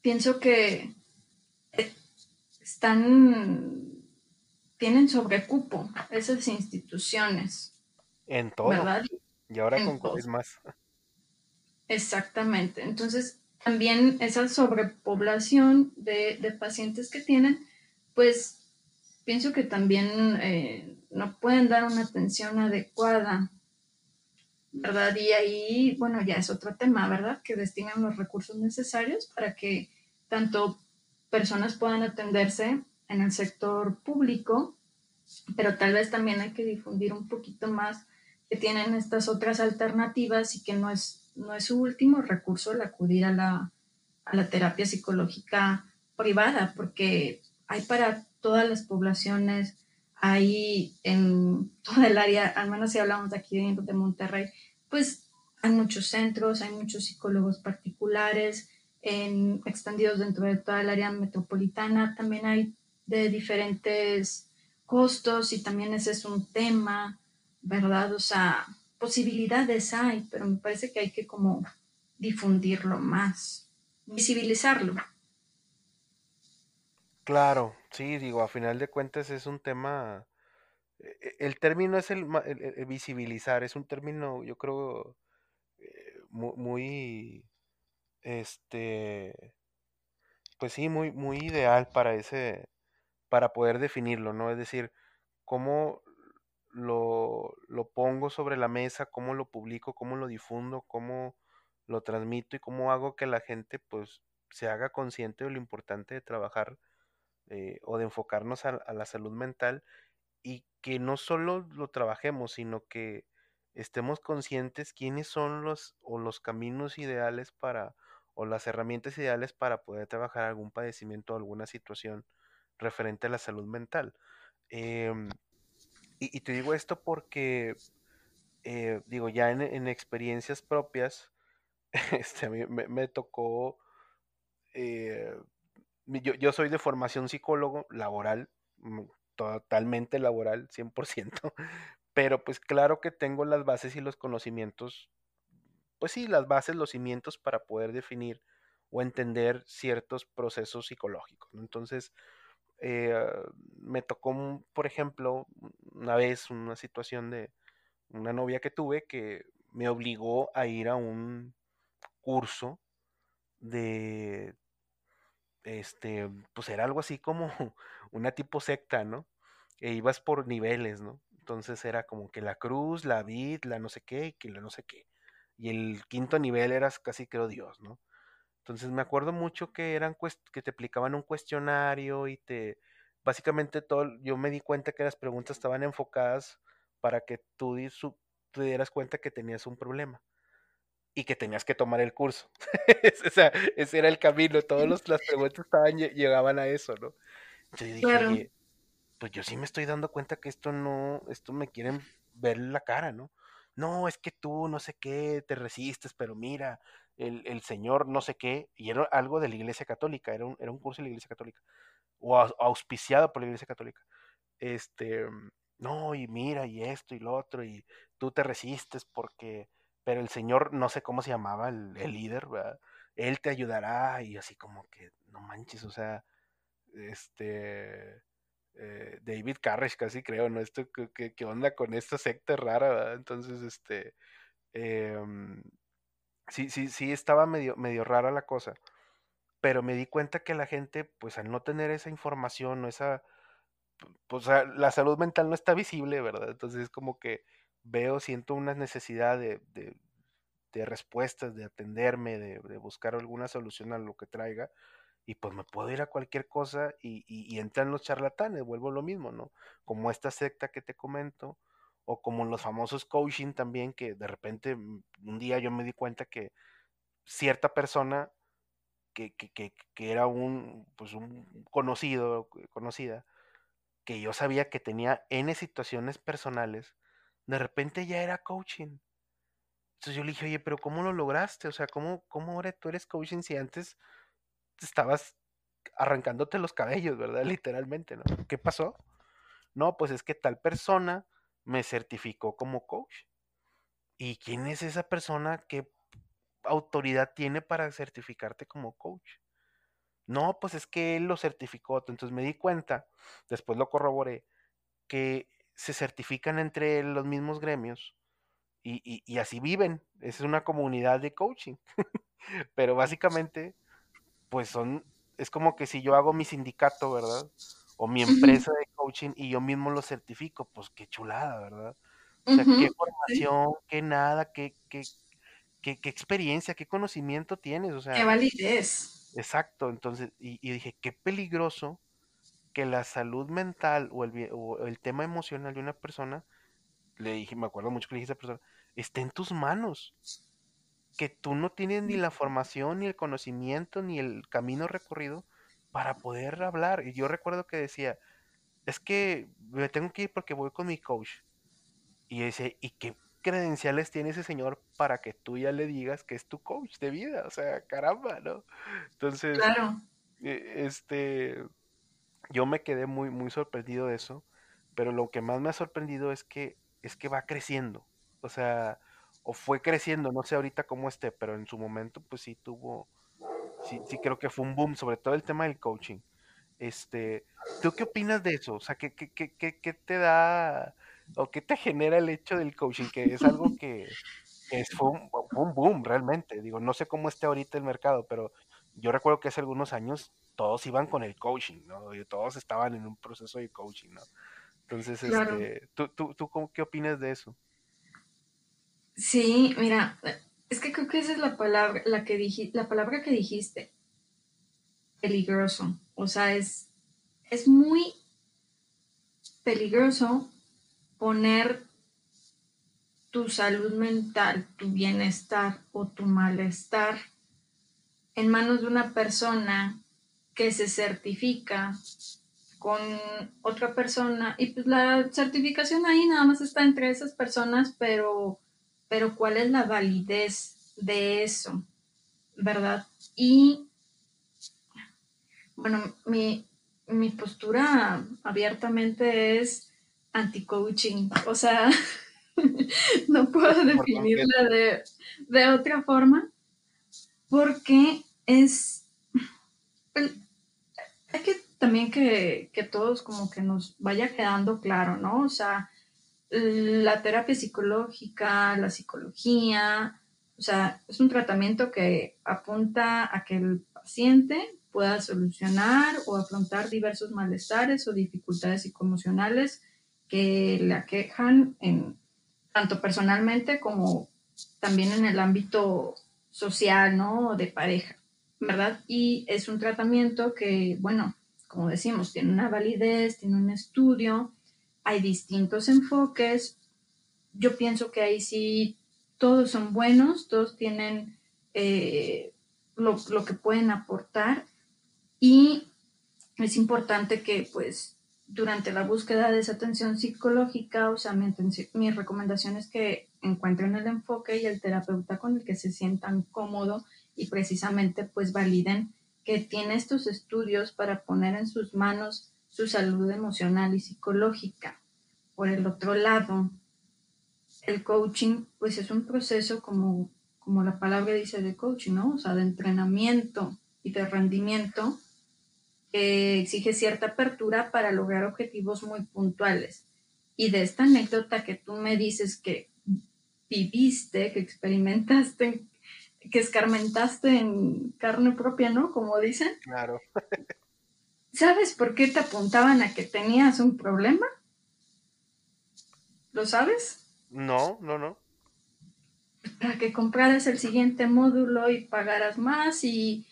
pienso que están, tienen sobrecupo esas instituciones. En todo. ¿verdad? Y ahora con COVID más. Exactamente. Entonces, también esa sobrepoblación de, pacientes que tienen, pues pienso que también eh, no pueden dar una atención adecuada ¿verdad? Y ahí, bueno, ya es otro tema, ¿verdad? Que destinan los recursos necesarios para que tanto personas puedan atenderse en el sector público, pero tal vez también hay que difundir un poquito más que tienen estas otras alternativas y que no es, no es su último recurso el acudir a la, a la terapia psicológica privada, porque hay para todas las poblaciones, hay en toda el área, al menos si hablamos de aquí de Monterrey, pues hay muchos centros, hay muchos psicólogos particulares en, extendidos dentro de toda el área metropolitana. También hay de diferentes costos y también ese es un tema, ¿verdad? O sea, posibilidades hay, pero me parece que hay que como difundirlo más, visibilizarlo. Claro, sí, digo, a final de cuentas es un tema e, el término es el, visibilizar, es un término, yo creo, eh, muy, este, pues sí, muy, muy ideal para ese, para poder definirlo, ¿no? Es decir, cómo lo, lo pongo sobre la mesa, cómo lo publico, cómo lo difundo, cómo lo transmito y cómo hago que la gente, pues, se haga consciente de lo importante de trabajar eh, o de enfocarnos a la salud mental y que no solo lo trabajemos, sino que estemos conscientes quiénes son los o los caminos ideales para o las herramientas ideales para poder trabajar algún padecimiento o alguna situación referente a la salud mental. Em, y, te digo esto porque, eh, digo, ya en, experiencias propias, este, a mí me, tocó, eh, yo, yo, soy de formación psicólogo laboral, mm, totalmente laboral, 100%, pero pues claro que tengo las bases y los conocimientos, pues sí, las bases, los cimientos para poder definir o entender ciertos procesos psicológicos. Entonces, eh, me tocó, por ejemplo, una vez una situación de una novia que tuve que me obligó a ir a un curso de este, pues era algo así como una tipo secta, ¿no? E ibas por niveles, ¿no? Entonces era como que la cruz, la vid, la no sé qué, y que la no sé qué. Y el quinto nivel eras casi creo Dios, ¿no? Entonces me acuerdo mucho que eran que te aplicaban un cuestionario y te básicamente todo yo me di cuenta que las preguntas estaban enfocadas para que tú, te dieras cuenta que tenías un problema y que tenías que tomar el curso. o sea, ese era el camino, todas las preguntas estaban, llegaban a eso, ¿no? Yo dije, pues yo sí me estoy dando cuenta que esto no, esto me quieren ver la cara, ¿no? No, es que tú no sé qué, te resistes, pero mira, el, el Señor no sé qué, y era algo de la Iglesia Católica, era un, era un curso de la Iglesia Católica, o auspiciado por la Iglesia Católica. Este, no, y mira, y esto y lo otro, y tú te resistes porque pero el señor, no sé cómo se llamaba el, líder, ¿verdad? Él te ayudará y así como que, no manches, o sea, este, eh, David Carrish casi creo, ¿no? Esto, ¿qué, qué onda con esta secta rara. Entonces, este, em, sí, sí, sí, estaba medio, medio rara la cosa, pero me di cuenta que la gente, pues al no tener esa información esa, pues la salud mental no está visible, ¿verdad? Entonces es como que veo, siento una necesidad de, de, respuestas, de atenderme, de, buscar alguna solución a lo que traiga, y pues me puedo ir a cualquier cosa y, entran los charlatanes, vuelvo lo mismo, ¿no? Como esta secta que te comento, o como los famosos coaching también, que de repente mm, un día yo me di cuenta que cierta persona que, que, que, que era un, pues un conocido, conocida, que yo sabía que tenía N situaciones personales, de repente ya era coaching. Entonces yo le dije, oye, pero ¿cómo lo lograste? O sea, ¿cómo, cómo ahora tú eres coaching si antes estabas arrancándote los cabellos, ¿verdad? Literalmente, ¿no? ¿Qué pasó? No, pues es que tal persona me certificó como coach. ¿Y quién es esa persona? ¿Qué autoridad tiene para certificarte como coach? No, pues es que él lo certificó. Entonces me di cuenta, después lo corroboré, que se certifican entre los mismos gremios y, así viven. Es una comunidad de coaching. Pero básicamente, pues son, es como que si yo hago mi sindicato, ¿verdad? O mi empresa de coaching y yo mismo lo certifico, pues qué chulada, ¿verdad? O sea, qué formación, qué nada, qué, qué, qué, qué, experiencia, qué conocimiento tienes, o sea. Qué validez. Exacto, entonces, y, dije, qué peligroso que la salud mental o el, o el, tema emocional de una persona, le dije, me acuerdo mucho que le dije a esa persona, esté en tus manos. Que tú no tienes ni la formación, ni el conocimiento, ni el camino recorrido para poder hablar. Y yo recuerdo que decía, es que me tengo que ir porque voy con mi coach. Y dice, ¿y qué credenciales tiene ese señor para que tú ya le digas que es tu coach de vida? O sea, caramba, ¿no? Entonces, e, este, yo me quedé muy, muy sorprendido de eso, pero lo que más me ha sorprendido es que, es que va creciendo. O sea, o fue creciendo, no sé ahorita cómo esté, pero en su momento, pues sí tuvo, sí, sí creo que fue un boom, sobre todo el tema del coaching. Este, ¿tú qué opinas de eso? O sea, ¿qué, qué, qué, qué te da o qué te genera el hecho del coaching? Que es algo que, es, fue, un, boom realmente. Digo, no sé cómo esté ahorita el mercado, pero yo recuerdo que hace algunos años todos iban con el coaching, ¿no? Y todos estaban en un proceso de coaching, ¿no? Entonces, este, ¿tú, tú, tú qué opinas de eso? Sí, mira, es que creo que esa es la palabra, la que la palabra que dijiste. Peligroso. O sea, es, es muy peligroso poner tu salud mental, tu bienestar o tu malestar en manos de una persona que se certifica con otra persona y pues la certificación ahí nada más está entre esas personas, pero pero cuál es la validez de eso, ¿verdad? Y bueno, mi, mi postura abiertamente es anti-coaching, o sea, no puedo definirla de, de, otra forma, porque es, hay que también que, que todos como que nos vaya quedando claro, ¿no? O sea, la terapia psicológica, la psicología, o sea, es un tratamiento que apunta a que el paciente pueda solucionar o afrontar diversos malestares o dificultades psicoemocionales que le aquejan en, tanto personalmente como también en el ámbito social, ¿no? De pareja, ¿verdad? Y es un tratamiento que, bueno, como decimos, tiene una validez, tiene un estudio, hay distintos enfoques. Yo pienso que ahí sí todos son buenos, todos tienen eh, lo, que pueden aportar y es importante que pues durante la búsqueda de esa atención psicológica, o sea, mi, mi, recomendación es que encuentren el enfoque y el terapeuta con el que se sientan cómodo y precisamente pues validen que tiene estos estudios para poner en sus manos su salud emocional y psicológica. Por el otro lado, el coaching, pues es un proceso como, como la palabra dice de coaching, ¿no? O sea, de entrenamiento y de rendimiento que exige cierta apertura para lograr objetivos muy puntuales. Y de esta anécdota que tú me dices que viviste, que experimentaste, que escarmentaste en carne propia, ¿no? Como dicen. Claro. ¿Sabes por qué te apuntaban a que tenías un problema? ¿Lo sabes? No, no, no. Para que compraras el siguiente módulo y pagaras más y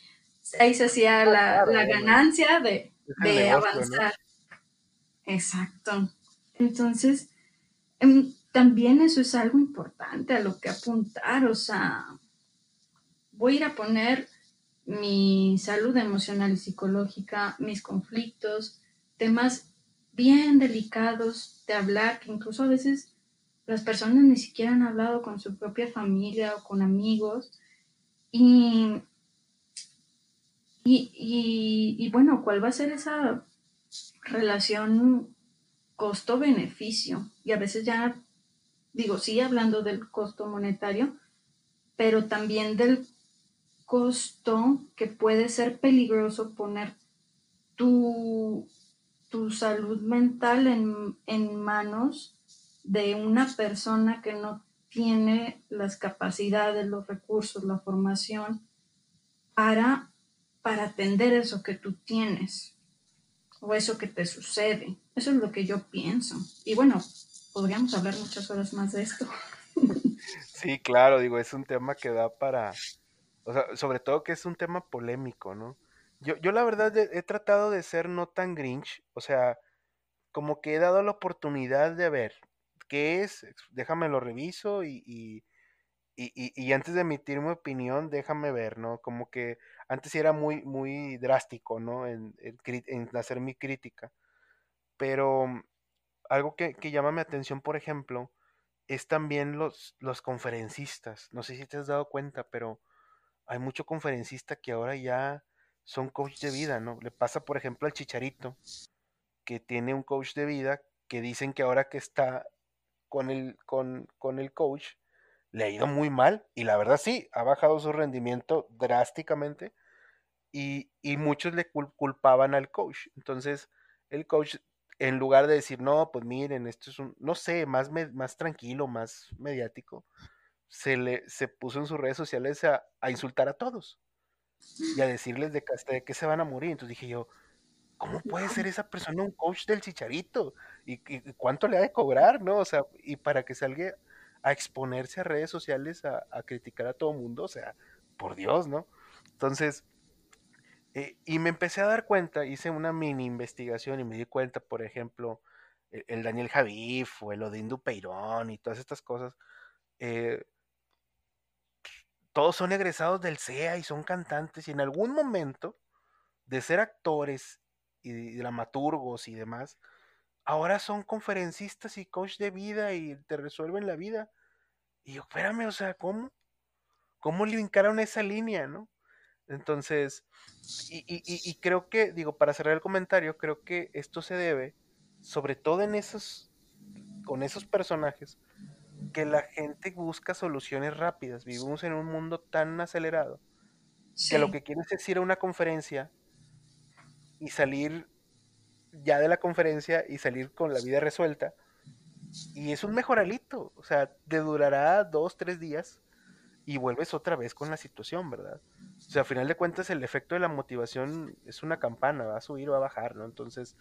ahí se hacía la, ganancia de, avanzar. Exacto. Entonces, em, también eso es algo importante a lo que apuntar. O sea, voy a ir a poner mi salud emocional y psicológica, mis conflictos, temas bien delicados de hablar, que incluso a veces las personas ni siquiera han hablado con su propia familia o con amigos. Y, y, y bueno, ¿cuál va a ser esa relación costo-beneficio? Y a veces ya, digo, sí, hablando del costo monetario, pero también del costo que puede ser peligroso poner tu, tu salud mental en, en manos de una persona que no tiene las capacidades, los recursos, la formación para, para atender eso que tú tienes o eso que te sucede. Eso es lo que yo pienso. Y bueno, podríamos hablar muchas horas más de esto. Sí, claro, digo, es un tema que da para, o sea, sobre todo que es un tema polémico, ¿no? Yo, yo la verdad he, tratado de ser no tan grinch, o sea, como que he dado la oportunidad de ver qué es, déjame lo reviso y, y, y, antes de emitir mi opinión, déjame ver, ¿no? Como que antes era muy, muy drástico, ¿no? En, en, hacer mi crítica. Pero mm, algo que, que, llama mi atención, por ejemplo, es también los, los conferencistas. No sé si te has dado cuenta, pero hay mucho conferencista que ahora ya son coach de vida, ¿no? Le pasa, por ejemplo, al Chicharito, que tiene un coach de vida, que dicen que ahora que está con el, con, con el coach, le ha ido muy mal, y la verdad sí, ha bajado su rendimiento drásticamente, y, y muchos le culpaban al coach. Entonces, el coach, en lugar de decir, no, pues miren, esto es un, no sé, más, más tranquilo, más mediático, se, le, se puso en sus redes sociales a, insultar a todos y a decirles de, de qué se van a morir. Entonces dije yo, ¿cómo puede ser esa persona un coach del chicharito? ¿Y, cuánto le ha de cobrar, no? O sea, y para que salga a exponerse a redes sociales a, criticar a todo mundo, o sea, por Dios, ¿no? Entonces, eh, y me empecé a dar cuenta, hice una mini investigación y me di cuenta, por ejemplo, el, el Daniel Javif o el Odín Peirón y todas estas cosas, eh, todos son egresados del CEA y son cantantes y en algún momento de ser actores y dramaturgos y demás, ahora son conferencistas y coach de vida y te resuelven la vida. Y yo, espérame, o sea, ¿cómo? ¿Cómo le encaron esa línea, no? Entonces, y, creo que, digo, para cerrar el comentario, creo que esto se debe, sobre todo en esos, con esos personajes, que la gente busca soluciones rápidas. Vivimos en un mundo tan acelerado que lo que quieres es ir a una conferencia y salir ya de la conferencia y salir con la vida resuelta. Y es un mejoralito, o sea, te durará dos, tres días y vuelves otra vez con la situación, ¿verdad? O sea, a final de cuentas el efecto de la motivación es una campana, va a subir o va a bajar, ¿no? Entonces,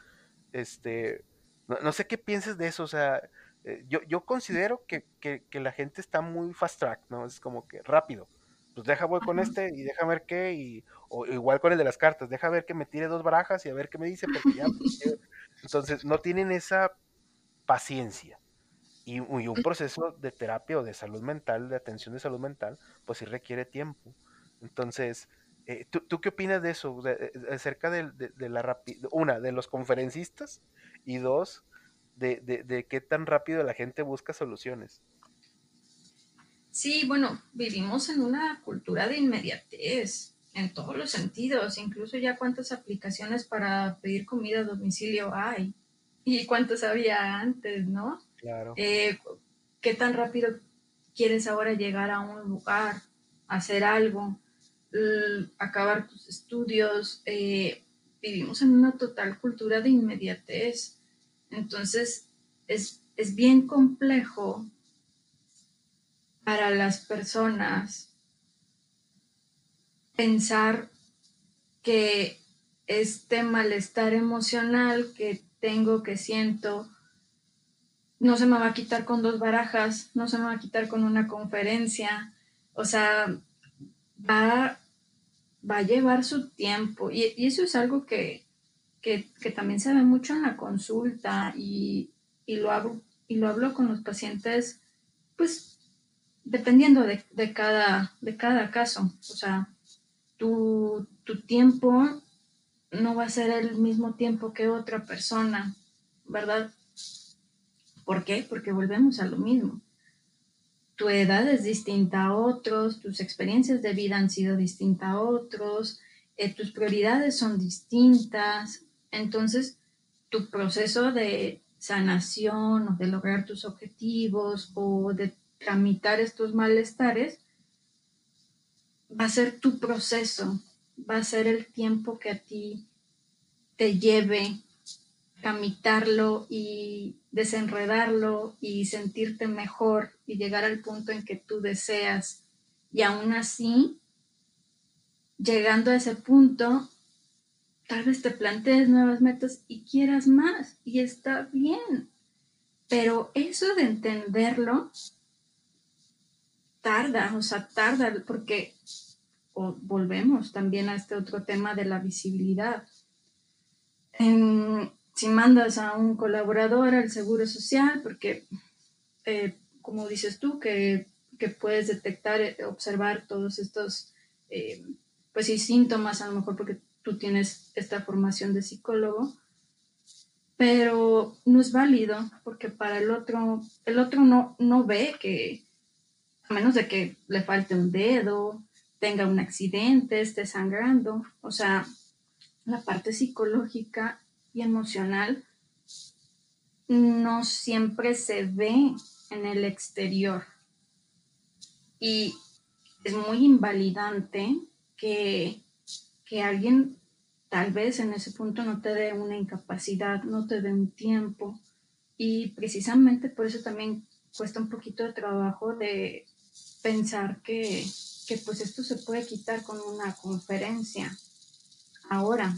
este, no, no sé qué pienses de eso, o sea, eh, yo, yo considero que, que, la gente está muy fast track, ¿no? Es como que rápido. Pues deja voy con este y deja ver qué, y, o igual con el de las cartas, deja ver que me tire dos barajas y a ver qué me dice, porque ya, pues, entonces no tienen esa paciencia. Y, y, un proceso de terapia o de salud mental, de atención de salud mental, pues sí requiere tiempo. Entonces, eh, ¿tú, ¿tú, qué opinas de eso? De, acerca de, de, de la rapidez, una, de los conferencistas, y dos, de, de, qué tan rápido la gente busca soluciones. Sí, bueno, vivimos en una cultura de inmediatez en todos los sentidos, incluso ya cuántas aplicaciones para pedir comida a domicilio hay y cuántas había antes, ¿no? Claro. Eh, ¿Qué tan rápido quieres ahora llegar a un lugar, hacer algo, acabar tus estudios? Eh, vivimos en una total cultura de inmediatez. Entonces, es, bien complejo para las personas pensar que este malestar emocional que tengo, que siento, no se me va a quitar con dos barajas, no se me va a quitar con una conferencia, o sea, va, va a llevar su tiempo. Y, eso es algo que, también se ve mucho en la consulta y, lo, hablo, y lo hablo con los pacientes, pues dependiendo de, cada, de cada caso. O sea, tu, tu tiempo no va a ser el mismo tiempo que otra persona, ¿verdad? ¿Por qué? Porque volvemos a lo mismo. Tu edad es distinta a otros, tus experiencias de vida han sido distintas a otros, eh, tus prioridades son distintas. Entonces, tu proceso de sanación o de lograr tus objetivos o de tramitar estos malestares va a ser tu proceso, va a ser el tiempo que a ti te lleve tramitarlo y desenredarlo y sentirte mejor y llegar al punto en que tú deseas. Y aún así, llegando a ese punto, tal vez te plantees nuevas metas y quieras más y está bien. Pero eso de entenderlo tarda, o sea, tarda porque volvemos también a este otro tema de la visibilidad. si mandas a un colaborador al Seguro Social, porque, eh, como dices tú, que, puedes detectar, observar todos estos, eh, pues sí, síntomas, a lo mejor porque tú tienes esta formación de psicólogo, pero no es válido, porque para el otro, el otro no, no ve que, a menos de que le falte un dedo, tenga un accidente, esté sangrando. O sea, la parte psicológica y emocional no siempre se ve en el exterior. Y es muy invalidante que, que alguien tal vez en ese punto no te dé una incapacidad, no te dé un tiempo. Y precisamente por eso también cuesta un poquito de trabajo de pensar que que pues esto se puede quitar con una conferencia. Ahora,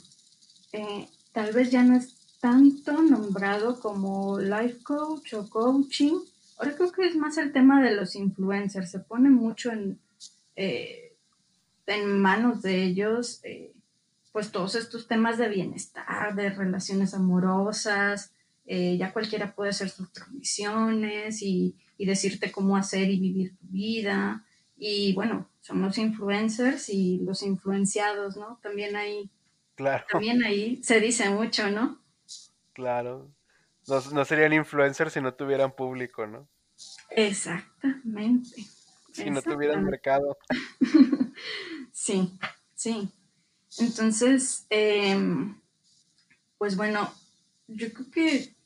eh, tal vez ya no es tanto nombrado como life coach o coaching. Ahora creo que es más el tema de los influencers. Se pone mucho en, eh, en manos de ellos, eh, pues todos estos temas de bienestar, de relaciones amorosas. ya cualquiera puede hacer sus transmisiones y, y decirte cómo hacer y vivir tu vida. Y bueno, son los influencers y los influenciados, ¿no? También ahí, claro. también ahí se dice mucho, ¿no? Claro. No, no serían influencers si no tuvieran público, ¿no? Exactamente. Si no tuvieran mercado. sí, sí. Entonces, em, pues bueno, yo creo que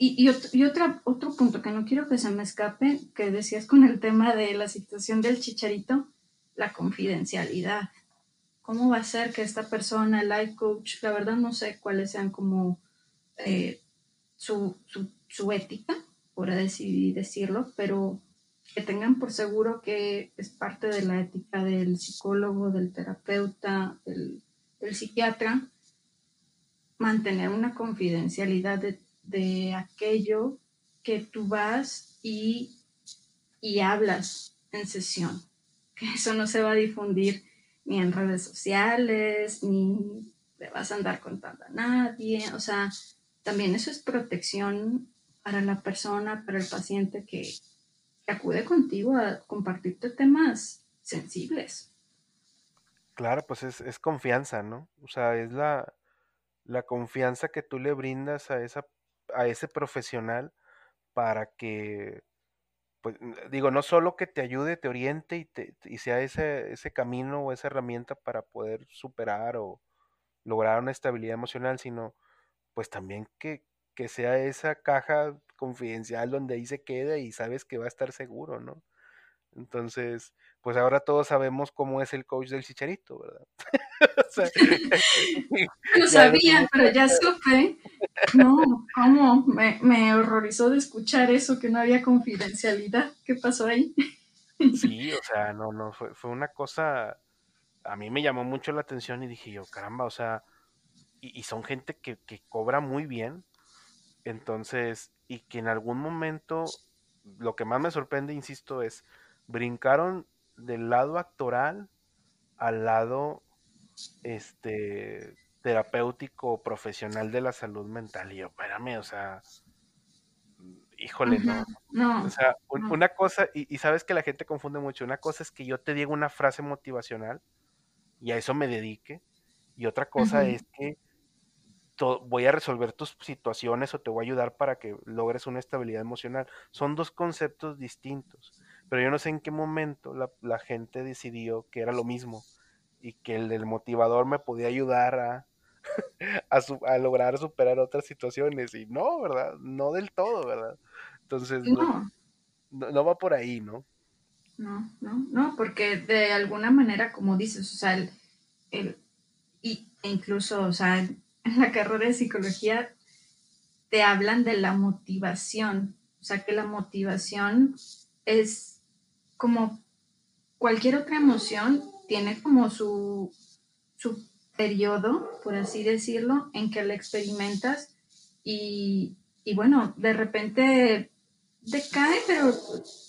y, otra, otro punto que no quiero que se me escape, que decías con el tema de la situación del chicharito, la confidencialidad. ¿Cómo va a ser que esta persona, el life coach, la verdad no sé cuáles sean como eh, su, su, ética, por así decirlo, pero que tengan por seguro que es parte de la ética del psicólogo, del terapeuta, del, psiquiatra, mantener una confidencialidad de de aquello que tú vas y, hablas en sesión. Que eso no se va a difundir ni en redes sociales, ni le vas a andar contando a nadie. O sea, también eso es protección para la persona, para el paciente que, acude contigo a compartirte temas sensibles. Claro, pues es, es, confianza, ¿no? O sea, es la, la confianza que tú le brindas a esa a ese profesional para que, pues, digo, no solo que te ayude, te oriente y, te, y sea ese, ese camino o esa herramienta para poder superar o lograr una estabilidad emocional, sino pues también que, que sea esa caja confidencial donde ahí se queda y sabes que va a estar seguro, ¿no? Entonces, pues ahora todos sabemos cómo es el coach del chicharito, ¿verdad? no sabía, pero ya supe. No, ¿cómo? Me, me, horrorizó de escuchar eso, que no había confidencialidad. ¿Qué pasó ahí? sí, o sea, no, no, fue, fue una cosa a mí me llamó mucho la atención y dije yo, caramba, o sea, y, son gente que, que, cobra muy bien, entonces, y que en algún momento, lo que más me sorprende, insisto, es, brincaron del lado actoral al lado, este, terapéutico profesional de la salud mental. Y yo, espérame, o sea, híjole, no. no. O sea, una cosa, y, y, sabes que la gente confunde mucho, una cosa es que yo te diga una frase motivacional y a eso me dedique, y otra cosa es que voy a resolver tus situaciones o te voy a ayudar para que logres una estabilidad emocional. Son dos conceptos distintos, pero yo no sé en qué momento la, la gente decidió que era lo mismo y que el del motivador me podía ayudar a, a, lograr superar otras situaciones. Y no, ¿verdad? No del todo, ¿verdad? Entonces, no, no, va por ahí, ¿no? No, no, no, porque de alguna manera, como dices, o sea, el, el y, e incluso, o sea, en la carrera de psicología te hablan de la motivación, o sea, que la motivación es como cualquier otra emoción, tiene como su, su periodo, por así decirlo, en que la experimentas y, y bueno, de repente decae, pero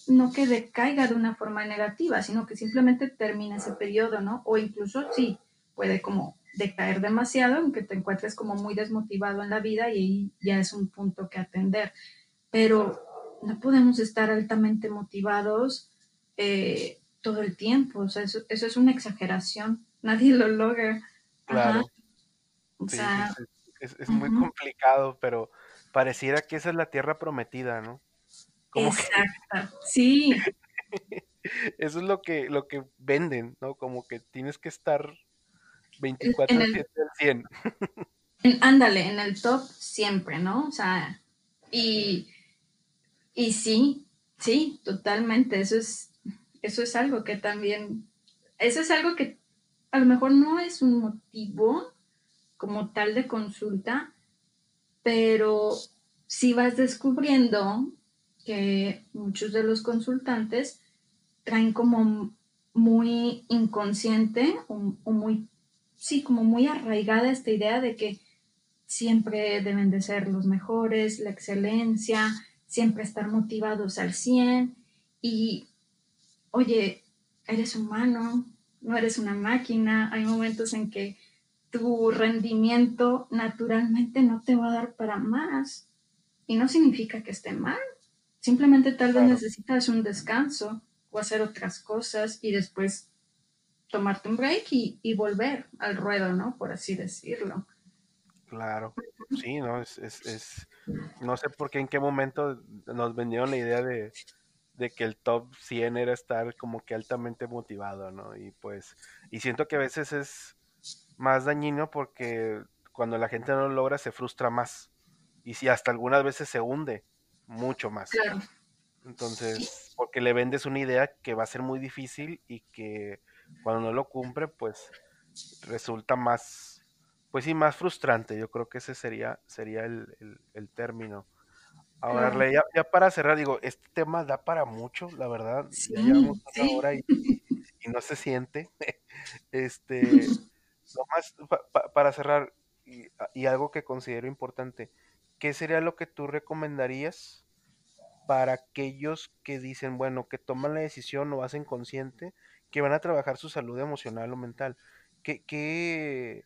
no que decaiga de una forma negativa, sino que simplemente termina ese periodo, ¿no? O incluso sí, puede como decaer demasiado, aunque te encuentres como muy desmotivado en la vida y ahí ya es un punto que atender. Pero no podemos estar altamente motivados eh, todo el tiempo, o sea, eso, eso es una exageración, nadie lo logra. Claro. O sea, es, muy complicado, pero pareciera que esa es la tierra prometida, ¿no? Exacto, sí. Eso es lo que, lo que venden, ¿no? Como que tienes que estar 24 en al 100. ándale, en el top siempre, ¿no? O sea, y, y sí, sí, totalmente. Eso es, eso es algo que también, eso es algo que a lo mejor no es un motivo como tal de consulta, pero si vas descubriendo que muchos de los consultantes traen como muy inconsciente o, muy, sí, como muy arraigada esta idea de que siempre deben de ser los mejores, la excelencia, siempre estar motivados al 100 y, oye, eres humano, no eres una máquina, hay momentos en que tu rendimiento naturalmente no te va a dar para más. Y no significa que esté mal, simplemente tal vez necesitas un descanso o hacer otras cosas y después tomarte un break y, volver al ruedo, ¿no? Por así decirlo. Claro, sí, ¿no? Es, es, no sé por qué en qué momento nos vendieron la idea de, de que el top 100 era estar como que altamente motivado, ¿no? Y pues, y siento que a veces es más dañino porque cuando la gente no lo logra se frustra más. Y si hasta algunas veces se hunde mucho más. Claro. Entonces, porque le vendes una idea que va a ser muy difícil y que cuando no lo cumple, pues resulta más, pues sí, más frustrante. Yo creo que ese sería, sería el, el término. Ahora, ya, para cerrar, digo, este tema da para mucho, la verdad. ya llevamos una hora y, no se siente. este, nomás para cerrar, y, algo que considero importante, ¿qué sería lo que tú recomendarías para aquellos que dicen, bueno, que toman la decisión o hacen consciente que van a trabajar su salud emocional o mental? ¿Qué, qué,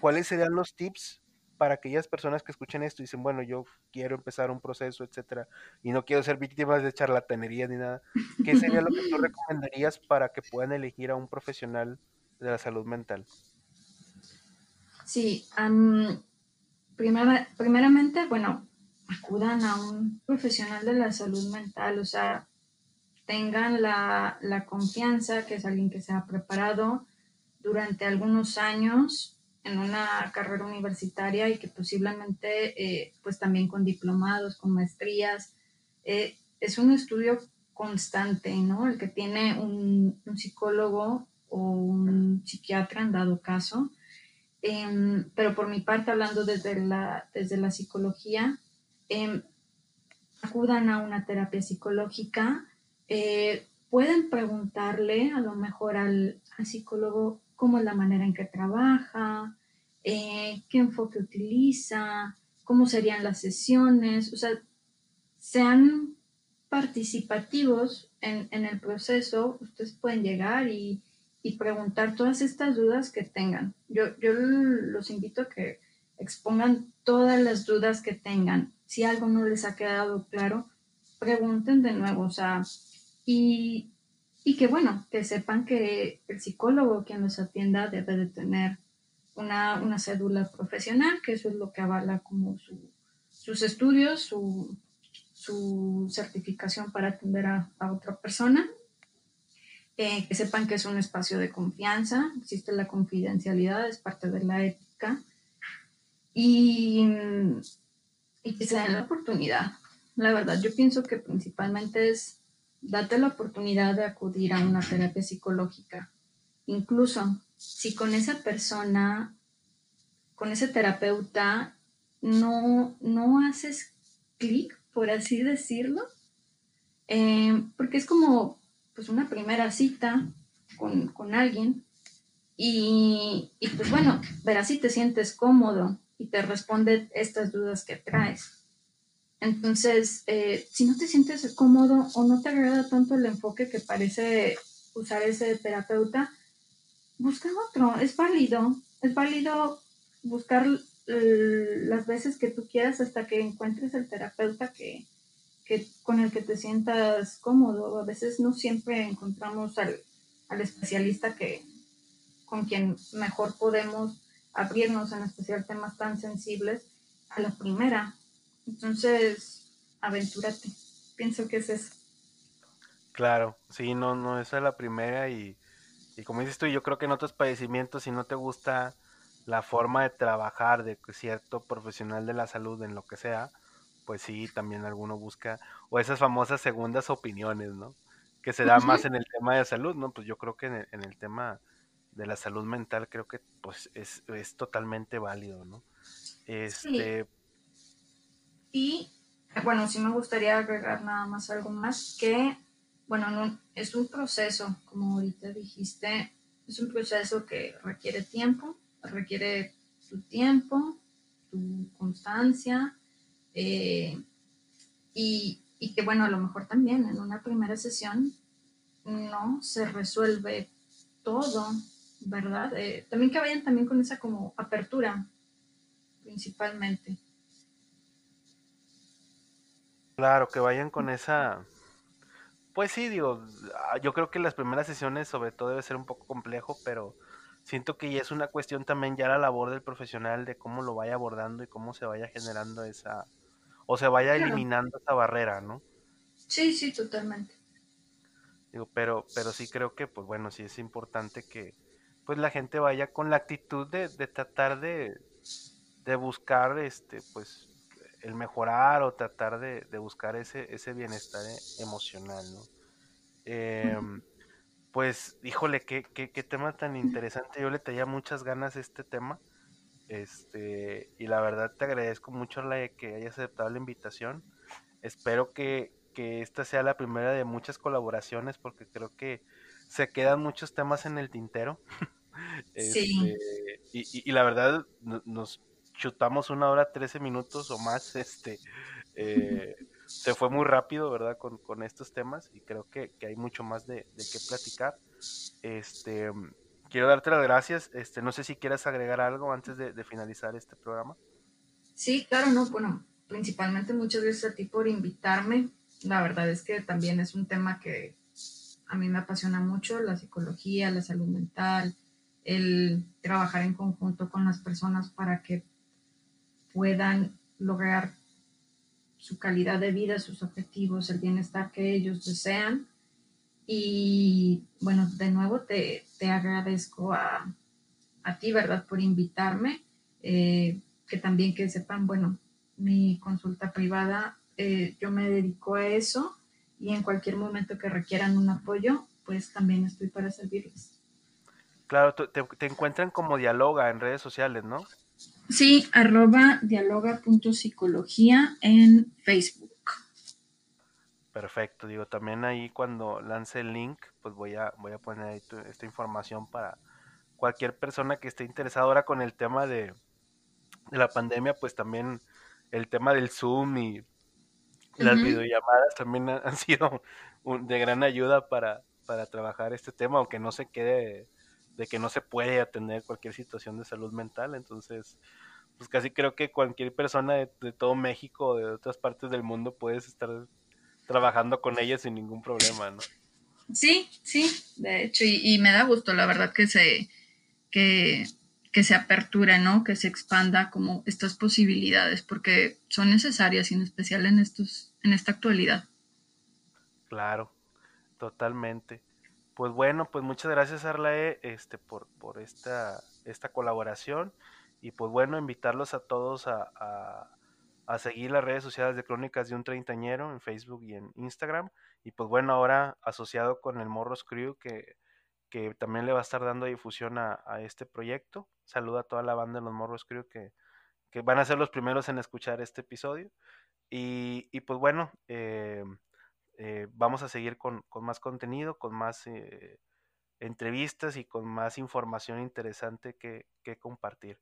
¿Cuáles serían los tips para aquellas personas que escuchen esto y dicen, bueno, yo quiero empezar un proceso, etcétera, y no quiero ser víctimas de charlatanería ni nada, ¿qué sería lo que tú recomendarías para que puedan elegir a un profesional de la salud mental? Sí, primeramente, bueno, acudan a un profesional de la salud mental, o sea, tengan la, la confianza que es alguien que se ha preparado durante algunos años en una carrera universitaria y que posiblemente eh, pues también con diplomados, con maestrías. Eh, es un estudio constante, ¿no? El que tiene un, psicólogo o un psiquiatra en dado caso. Em, pero por mi parte, hablando desde la, desde la psicología, em, acudan a una terapia psicológica. Eh, pueden preguntarle a lo mejor al, psicólogo cómo es la manera en que trabaja, eh, qué enfoque utiliza, cómo serían las sesiones, o sea, sean participativos en, el proceso, ustedes pueden llegar y, preguntar todas estas dudas que tengan. Yo, yo los invito a que expongan todas las dudas que tengan. Si algo no les ha quedado claro, pregunten de nuevo, o sea, y, que bueno, que sepan que el psicólogo quien los atienda debe de tener una, una cédula profesional, que eso es lo que avala como sus estudios, su, su certificación para atender a, otra persona. Eh, que sepan que es un espacio de confianza, existe la confidencialidad, es parte de la ética. Y, y que se den la oportunidad, la verdad, yo pienso que principalmente es date la oportunidad de acudir a una terapia psicológica. Incluso si con esa persona, con ese terapeuta, no, no haces clic, por así decirlo, eh, porque es como pues una primera cita con, alguien y, y, pues bueno, verás si te sientes cómodo y te responde estas dudas que traes. Entonces, eh, si no te sientes cómodo o no te agrada tanto el enfoque que parece usar ese terapeuta, busca otro, es válido, es válido buscar las veces que tú quieras hasta que encuentres el terapeuta que, con el que te sientas cómodo. A veces no siempre encontramos al, al especialista que, con quien mejor podemos abrirnos en especial temas tan sensibles a la primera. Entonces, aventúrate. Pienso que es eso. Claro, sí, no, no, esa es la primera y, y como dices tú, yo creo que en otros padecimientos, si no te gusta la forma de trabajar de cierto profesional de la salud en lo que sea, pues sí, también alguno busca, o esas famosas segundas opiniones, ¿no? Que se da más en el tema de salud, ¿no? Pues yo creo que en el, tema de la salud mental creo que pues es, es totalmente válido, ¿no? Este, y bueno, sí me gustaría agregar nada más algo más que, bueno, no, es un proceso, como ahorita dijiste, es un proceso que requiere tiempo, requiere tu tiempo, tu constancia, eh, y, y, que bueno, a lo mejor también en una primera sesión no se resuelve todo, ¿verdad? Eh, también que vayan también con esa como apertura, principalmente. Claro, que vayan con esa... Pues sí, digo, ah, yo creo que las primeras sesiones sobre todo debe ser un poco complejo, pero siento que ya es una cuestión también ya la labor del profesional de cómo lo vaya abordando y cómo se vaya generando esa, o se vaya eliminando esa barrera, ¿no? Sí, sí, totalmente. Digo, pero, pero sí creo que, pues bueno, sí es importante que pues la gente vaya con la actitud de, de tratar de, de buscar, este, pues, el mejorar o tratar de, buscar ese, ese bienestar e, emocional, ¿no? Em, pues, híjole, qué, qué, tema tan interesante. Yo le tenía muchas ganas a este tema. Este, y la verdad te agradezco mucho la que hayas aceptado la invitación. Espero que, esta sea la primera de muchas colaboraciones porque creo que se quedan muchos temas en el tintero. sí. Este, y, la verdad nos chutamos una hora, trece minutos o más, este, eh, se fue muy rápido, ¿verdad? Con, con estos temas y creo que, que hay mucho más de, de, qué platicar. Este, quiero darte las gracias. Este, no sé si quieres agregar algo antes de, finalizar este programa. Sí, claro, no, bueno, principalmente muchas gracias a ti por invitarme. La verdad es que también es un tema que a mí me apasiona mucho, la psicología, la salud mental, el trabajar en conjunto con las personas para que puedan lograr su calidad de vida, sus objetivos, el bienestar que ellos desean. Y bueno, de nuevo te, agradezco a, ti, ¿verdad?, por invitarme. Eh, que también que sepan, bueno, mi consulta privada, eh, yo me dedico a eso y en cualquier momento que requieran un apoyo, pues también estoy para servirles. Claro, te, te encuentran como dialoga en redes sociales, ¿no? Sí, arroba dialoga.psicología en Facebook. Perfecto, digo, también ahí cuando lance el link, pues voy a, voy a poner ahí esta información para cualquier persona que esté interesada ahora con el tema de, de la pandemia, pues también el tema del Zoom y las videollamadas también han sido de gran ayuda para, para trabajar este tema, aunque no se quede de que no se puede atender cualquier situación de salud mental. Entonces, pues casi creo que cualquier persona de, todo México o de otras partes del mundo puedes estar trabajando con ella sin ningún problema, ¿no? Sí, sí, de hecho, y, me da gusto, la verdad, que se, que, que se aperture, ¿no? Que se expanda como estas posibilidades, porque son necesarias, y en especial en estos, en esta actualidad. Claro, totalmente. Pues bueno, pues muchas gracias Arlae este, por, por esta, esta colaboración y pues bueno, invitarlos a todos a, a, seguir las redes sociales de Crónicas de un Treintañero en Facebook y en Instagram y pues bueno, ahora asociado con el Morros Crew que, que también le va a estar dando difusión a, este proyecto. Saluda a toda la banda de los Morros Crew que, que van a ser los primeros en escuchar este episodio. Y, y pues bueno, eh, eh, vamos a seguir con, más contenido, con más eh, entrevistas y con más información interesante que, compartir.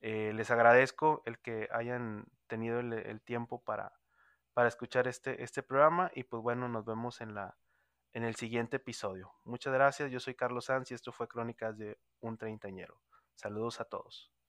Eh, les agradezco el que hayan tenido el, tiempo para, para escuchar este, este programa y pues bueno, nos vemos en, la, en el siguiente episodio. Muchas gracias, yo soy Carlos Sanz y esto fue Crónicas de un Treintañero. Saludos a todos.